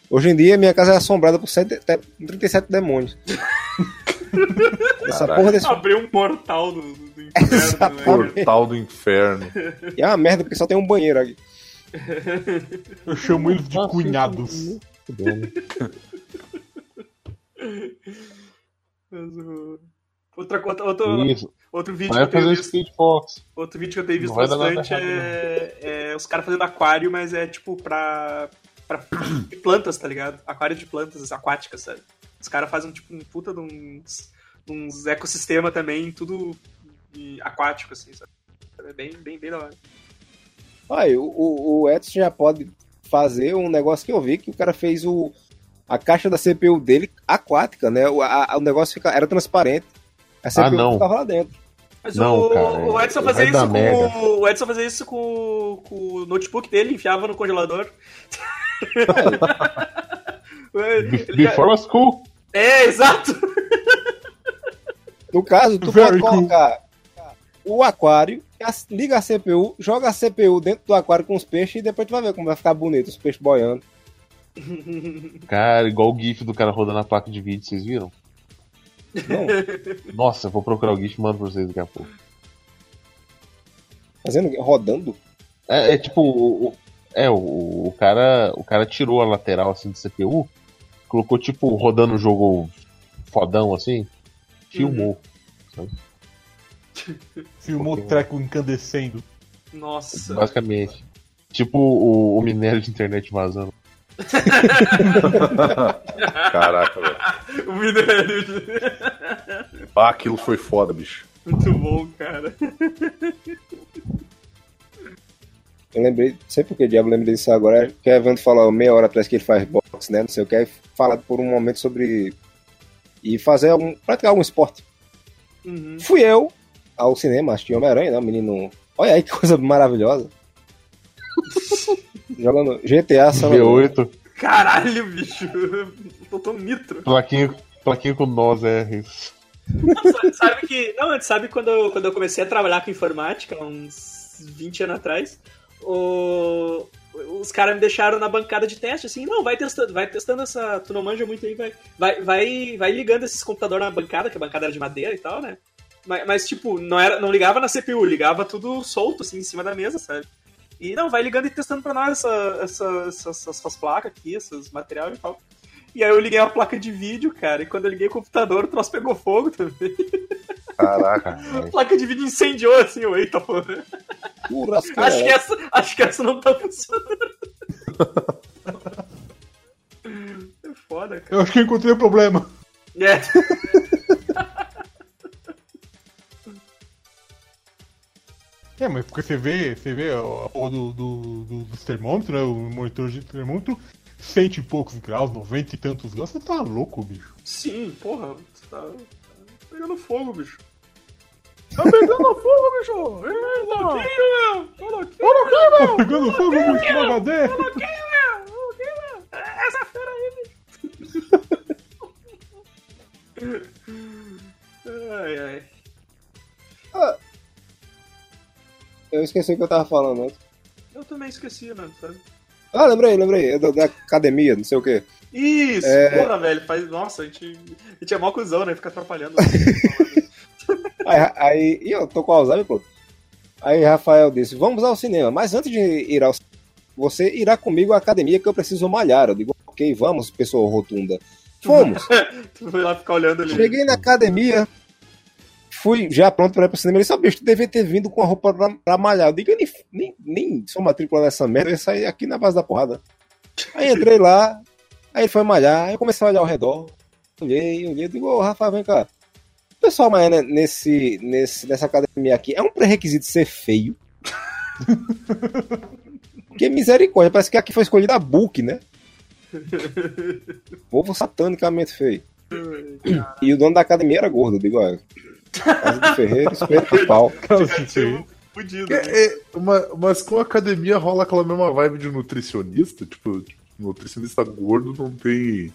Hoje em dia, minha casa é assombrada por sete, te- 37 demônios. *laughs* Essa Caralho. porra desse Abriu um portal do, do inferno. *laughs* né? Portal do inferno. E é uma merda, porque só tem um banheiro aqui. *laughs* Eu chamo eles de cunhados. *laughs* Outra, outra, outro, Isso. outro vídeo Vai que eu tenho visto. Outro vídeo que eu tenho visto bastante errado, é, é os caras fazendo aquário, mas é tipo pra, pra *coughs* plantas, tá ligado? Aquário de plantas aquáticas, sabe? Os caras fazem tipo um puta de uns, de uns ecossistema também, tudo aquático, assim, sabe? É bem, bem, bem da hora. Olha, o, o, o Edson já pode fazer um negócio que eu vi, que o cara fez o, a caixa da CPU dele aquática, né? O, a- o negócio fica, era transparente. A CPU Ah, não. ficava lá dentro. Mas Não, o, cara, o Edson vai fazia isso com. O Edson fazia isso com, com o notebook dele, enfiava no congelador. *laughs* *laughs* Before was cool. É, exato! No caso, tu Very pode colocar o aquário, liga a CPU, joga a CPU dentro do aquário com os peixes e depois tu vai ver como vai ficar bonito os peixes boiando. Cara, igual o GIF do cara rodando a placa de vídeo, vocês viram? Não, Nossa, eu vou procurar o GIF e mando pra vocês daqui a pouco. fazendo, rodando. É, é tipo, o, o- é, o, o cara o cara tirou a lateral assim do CPU, colocou tipo rodando o jogo fodão assim, filmou. *laughs* Filmou o treco incandescendo. Nossa. Basicamente. Tipo o, o minério de internet vazando. *laughs* Caraca, velho. *laughs* O minério. Ah, aquilo foi foda, bicho. Muito bom, cara. Eu lembrei, não sei por que diabo eu lembrei disso agora, que o Evandro falou meia hora atrás que ele faz boxe, né? Não sei o que, falar por um momento sobre. E fazer algum. praticar algum esporte. Uhum. Fui eu ao cinema, assisti Homem-Aranha, né? O menino. Olha aí que coisa maravilhosa. *laughs* Jogando GTA San Andreas. V8, Caralho, bicho. Botou um nitro. plaquinha, plaquinha com nós R's. Sa- sabe que. Não, sabe quando eu, quando eu comecei a trabalhar com informática, uns 20 anos atrás, o- os caras me deixaram na bancada de teste, assim, não, vai testando, vai testando essa. Tu não manja muito aí, vai, vai, vai, vai ligando esses computadores na bancada, que a bancada era de madeira e tal, né? Mas, mas, tipo, não, era, não ligava na CPU, ligava tudo solto, assim, em cima da mesa, sabe? E não, vai ligando e testando pra nós essa, essa, essas, essas placas aqui, esses materiais e tal. E aí eu liguei a placa de vídeo, cara, e quando eu liguei o computador, o troço pegou fogo também. *laughs* Caraca. *laughs* A placa de vídeo incendiou assim, eu, eita porra. Pura Acho que, essa, acho que essa não tá funcionando. *laughs* É foda, cara. Eu acho que eu encontrei o problema. É. *laughs* É, mas porque você vê, você vê a porra do, do, do, dos termômetros, né? O monitor de termômetro, cento e poucos graus, noventa e tantos graus, você tá louco, bicho. Sim, porra. Você tá pegando fogo, bicho. Tá pegando fogo, bicho! Eita! Coloquinho, meu! Tá pegando fogo muito no HD! Coloquinho, meu! Coloquinho, meu! Essa fera aí, bicho! *laughs* Ai, ai. Eu esqueci o que eu tava falando antes. Eu também esqueci, mano, sabe? Ah, lembrei, lembrei. É da, da academia, não sei o quê. Isso, É. porra, velho. Faz... Nossa, a gente, a gente é mó cuzão, né? Fica atrapalhando. *laughs* Aí, aí e eu tô com Alzheimer, pô. Aí Rafael disse: Vamos ao cinema, mas antes de ir ao cinema, você irá comigo à academia que eu preciso malhar. Eu digo: Ok, vamos, pessoa rotunda. Fomos. *laughs* tu foi lá ficar olhando ali. Cheguei na academia, fui já pronto para ir pro cinema. Ele disse: "Ó, bicho, tu devia ter vindo com a roupa pra, pra malhar. Eu digo: Eu nem, nem, nem sou matrícula nessa merda, eu ia sair aqui na base da porrada. Aí entrei lá, aí ele foi malhar, aí eu comecei a olhar ao redor. Olhei, olhei, digo: Ô, Rafa, vem cá. O pessoal malhar né, nesse, nesse, nessa academia aqui é um pré-requisito ser feio. *laughs* Porque misericórdia, parece que aqui foi escolhida a book, né? Povo satanicamente feio. E o dono da academia era gordo, digo, olha. Casa do Ferreira, espeto de pau. *laughs* Ficativo fudido. né? É, é, uma- mas com a academia rola aquela mesma vibe de nutricionista, tipo, nutricionista gordo não tem.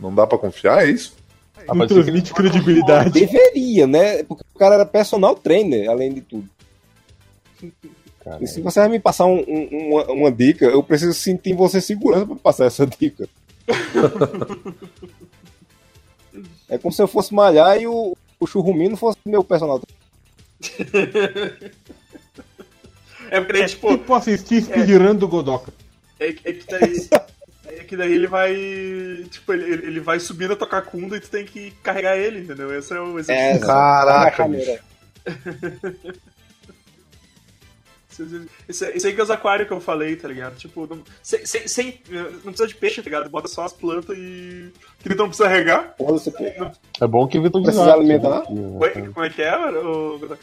Não dá pra confiar, é isso? Não ser que transmite credibilidade. Deveria, né? Porque o cara era personal trainer, além de tudo. Cara, E se você vai me passar um- um- uma, uma dica, eu preciso sentir em você segurança pra passar essa dica. *laughs* é como se eu fosse malhar e o, o churrumino fosse meu personal. *laughs* É porque daí, tipo, Tipo assistir speedrun do Godoka. é, é que daí. *laughs* É que daí ele vai. Tipo, ele, ele vai subir na tua cacunda e tu tem que carregar ele, entendeu? Esse é o É, exercício. Caraca, na bicho. câmera. *laughs* Isso, isso aí que é os aquários que eu falei, tá ligado? Tipo, não, sem, sem, sem- não precisa de peixe, tá ligado? Bota só as plantas e. Que ele não precisa regar. Porra, você É bom que evita um Precisa desastre. alimentar? né? Como é que é, mano? O-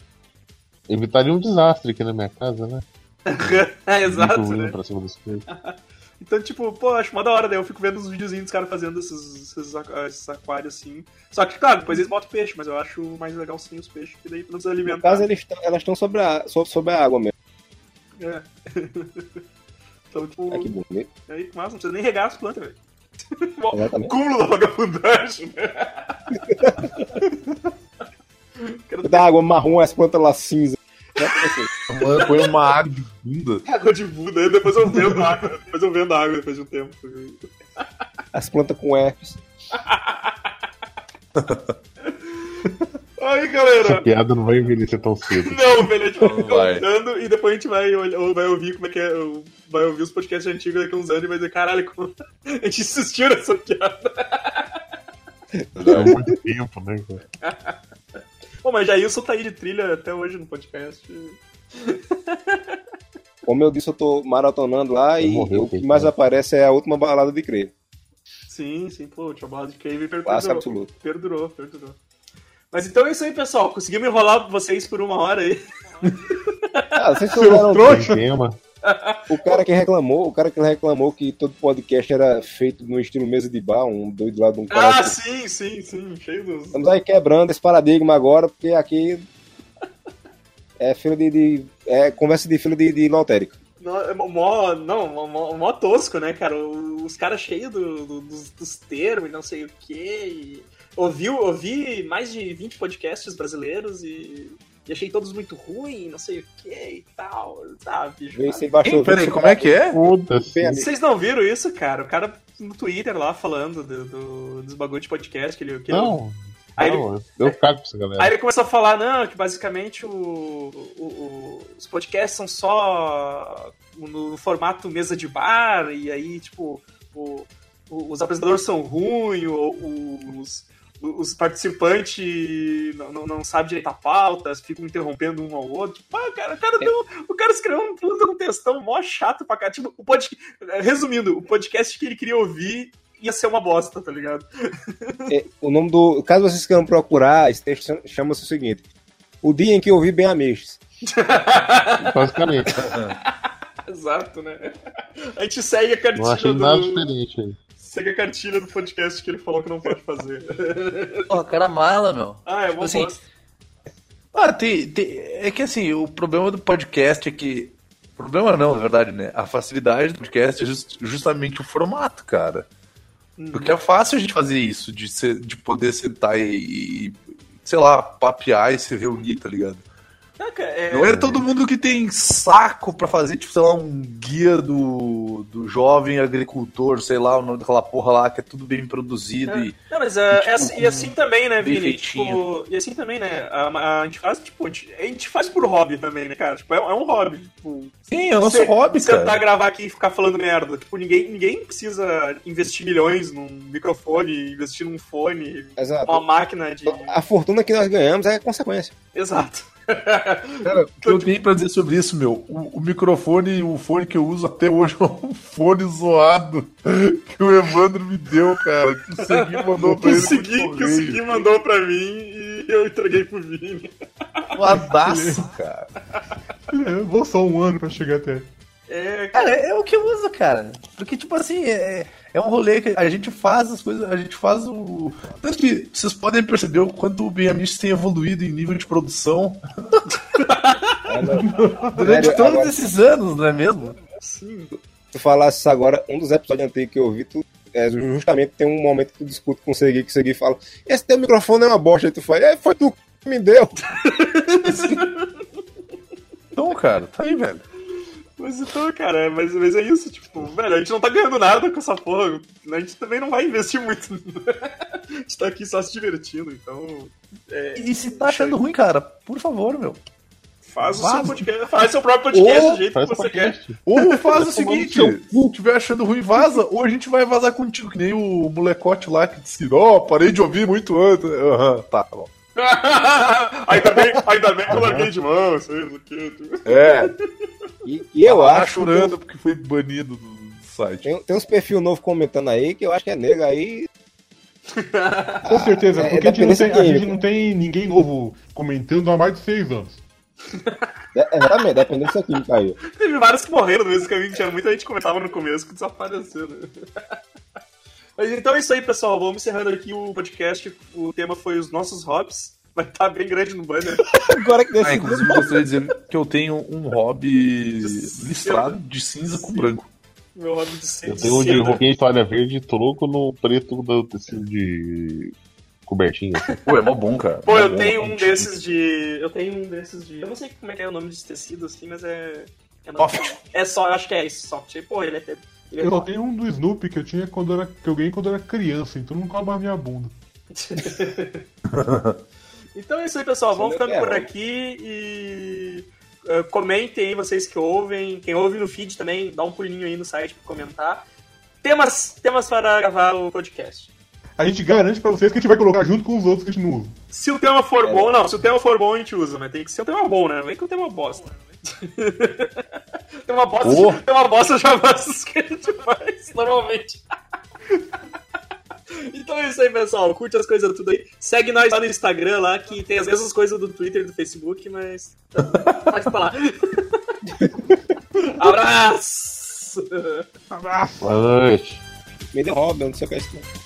Evitaria um desastre aqui na minha casa, né? *laughs* é, exato, né? pra cima dos peixes. *laughs* Então, tipo, pô, acho mó da hora, daí eu fico vendo os videozinhos dos caras fazendo esses, esses, esses aquários assim. Só que, claro, depois eles botam peixe, mas eu acho mais legal sem os peixes, que daí precisa No alimentar. caso, eles elas estão sobre a, so- sobre a água mesmo. É. *laughs* então, tipo, É que bonito. aí, massa, não precisa nem regar as plantas, velho. *laughs* O Exatamente. cúmulo da vagabundagem, né? *laughs* Quero Da água marrom, as plantas lá cinza. Mano, põe uma água de bunda. Água de bunda, aí depois eu vendo água. Depois eu vendo água depois de um tempo. As plantas com herpes. Aí, Essa galera. piada não vai envelhecer tão cedo. *laughs* Não, velho, a gente vai Não vai. contando e depois a gente vai, olhar- vai ouvir como é que é. Vai ouvir os podcasts antigos daqui a uns anos e vai dizer, caralho, como *laughs* a gente insistiu nessa piada. É muito tempo, né, cara? Pô, mas Jailson tá aí de trilha até hoje no podcast. Como eu disse, eu tô maratonando lá e Morreu, o que mais aparece é a última balada de crer. Sim, sim, pô, o Chamado de Cave Passa perdurou, absoluto. perdurou, perdurou. Mas então é isso aí, pessoal. Conseguimos enrolar vocês por uma hora aí. Ah, vocês souberam. Tem tema. o cara que reclamou, o cara que reclamou que todo podcast era feito no estilo mesa de bar, um doido lá de um cara. Ah, que- sim, sim, sim. Cheio dos. Estamos aí quebrando esse paradigma agora, porque aqui é fila de, de- é conversa de fila de, de lotérica. Não, é mó, não, mó- mó, tosco, né, cara? Os caras cheios do- do- dos, dos termos e não sei o quê. E... Ouvi, ouvi mais de 20 podcasts brasileiros e, e achei todos muito ruins, não sei o quê e tal, sabe? Vê se baixou. Ei, peraí, como é que é? Vocês não viram isso, cara? O cara no Twitter lá falando do, do- dos bagulho de podcast que ele. Que ele- Não, Aí não, eu cago pra essa Aí galera. ele começou a falar, não, que basicamente o, o- o- os podcasts são só no formato mesa de bar, e aí, tipo, o- o- os apresentadores são ruins, os, os participantes não, não, não sabem direito a pauta, ficam interrompendo um ao outro. Tipo, ah, cara, o, cara deu, o cara escreveu um, puta um textão mó chato pra cá. Tipo, o podcast, resumindo, o podcast que ele queria ouvir ia ser uma bosta, tá ligado? É, o nome do. Caso vocês queiram procurar, esse texto chama-se o seguinte: O dia em que eu ouvi bem ameixes. *laughs* Basicamente. Exato, né? A gente segue a cartilha do... nada diferente aí. Segue a cartilha do podcast que ele falou que não pode fazer. *laughs* Porra, cara mala, meu. ah, é uma assim, bosta. Ah, tem, tem- é que assim, o problema do podcast é que. Problema não, na verdade, né? A facilidade do podcast é just- justamente o formato, cara. Porque é fácil a gente fazer isso, de, ser, de poder sentar e, e, sei lá, papear e se reunir, tá ligado? É... Não é todo mundo que tem saco pra fazer, tipo, sei lá, um guia do, do jovem agricultor, sei lá, o nome daquela porra lá, que é tudo bem produzido e. Não, mas é, tipo, é assim- e assim também, né, Vini? Tipo, e assim também, né? A, a gente faz, tipo, a gente, a gente faz por hobby também, né, cara? Tipo, é, é um hobby. Tipo, Sim, é o nosso hobby, cara. gravar aqui e ficar falando merda. Tipo, ninguém, ninguém precisa investir milhões num microfone, investir num fone, Exato. uma máquina de. A fortuna que nós ganhamos é consequência. Exato. *laughs* Cara, o que eu tenho pra dizer sobre isso, meu? O, o microfone o fone que eu uso até hoje *laughs* é um fone zoado que o Evandro me deu, cara. Que o Segui *laughs* mandou pra ele. Consegui, por que o. Segui mandou pra mim e eu entreguei pro Vini. Zoadaço, cara. É, vou só um ano pra chegar até. É, Cara, é o que eu uso, cara. Porque, tipo assim, é, é um rolê que a gente faz as coisas, a gente faz o. Tanto que vocês podem perceber o quanto o Benjamin tem evoluído em nível de produção *laughs* durante Sério, todos agora- esses anos, não é mesmo? sim. tu falasse isso agora, um dos episódios antigos que eu vi, tu, é, justamente tem um momento que tu discute com o Segui, que o Segui fala, esse teu microfone é uma bosta, aí tu fala, é, foi tu que me deu. *laughs* Então, cara, tá aí, velho. Mas então, cara, mas, mas é isso, tipo, velho, a gente não tá ganhando nada com essa porra. A gente também não vai investir muito. a gente tá aqui só se divertindo, então. É, E se tá achando ruim, cara, por favor, meu. faz o Vaza. seu podcast, faz seu próprio podcast Ou do jeito Faz que você quer. podcast. Ou faz o Tomando seguinte, se tiver achando ruim, vaza, ou a gente vai vazar contigo, que nem o molecote lá que disse, ó, parei de ouvir muito antes. Aham, tá, tá bom. Ainda, bem, ainda bem que eu larguei de mão, sei lá o que. É, E, e eu tá acho chorando porque foi banido do site. Tem, tem uns perfil novo comentando aí que eu acho que é nego aí. *laughs* Com certeza, é porque a gente, não tem, a gente química. não tem ninguém novo comentando há mais de seis anos. É, exatamente, dependência química aí. Teve vários que morreram no mesmo caminho, tinha muita gente que comentava no começo que desapareceu, né? Mas então é isso aí, pessoal. Vamos encerrando aqui o podcast. O tema foi os nossos hobbies. Vai estar bem grande no banner. *laughs* Agora que Ah, inclusive eu gostaria de dizer que eu tenho um hobby listrado de cinza com branco. Meu hobby de ser Eu tenho um de roupinha de toalha verde e troco no preto do tecido de cobertinho. assim. Pô, é mó bom, cara. Pô, Mó eu bom, tenho é um desses de. Eu tenho um desses de. Eu não sei como é que é o nome desse tecido assim, mas é. É, Soft. é só, eu acho que é isso, soft. E, Pô, ele é. Ele é Eu só tenho um do Snoopy que eu tinha quando era, que eu ganhei quando eu era criança, então não cobre a minha bunda. *laughs* Então é isso aí, pessoal. Vamos ficando é, por aqui e. eh, comentem aí vocês que ouvem. Quem ouve no feed também, dá um pulinho aí no site pra comentar. Temas, temas para gravar o podcast. A gente garante pra vocês que a gente vai colocar junto com os outros que a gente não usa. Se o tema for É. bom, não, se o tema for bom a gente usa, mas tem que ser um tema bom, né? Não vem que o tema bosta. *laughs* tem uma bosta, Oh. tem uma bosta já basta que a gente faz normalmente. *laughs* Então é isso aí, pessoal. Curte as coisas tudo aí. Segue nós lá no Instagram, lá, que tem as mesmas coisas do Twitter e do Facebook, mas. Pode falar. *laughs* Abraço! Abraço! Boa noite. Me eu não sei o que é isso. não.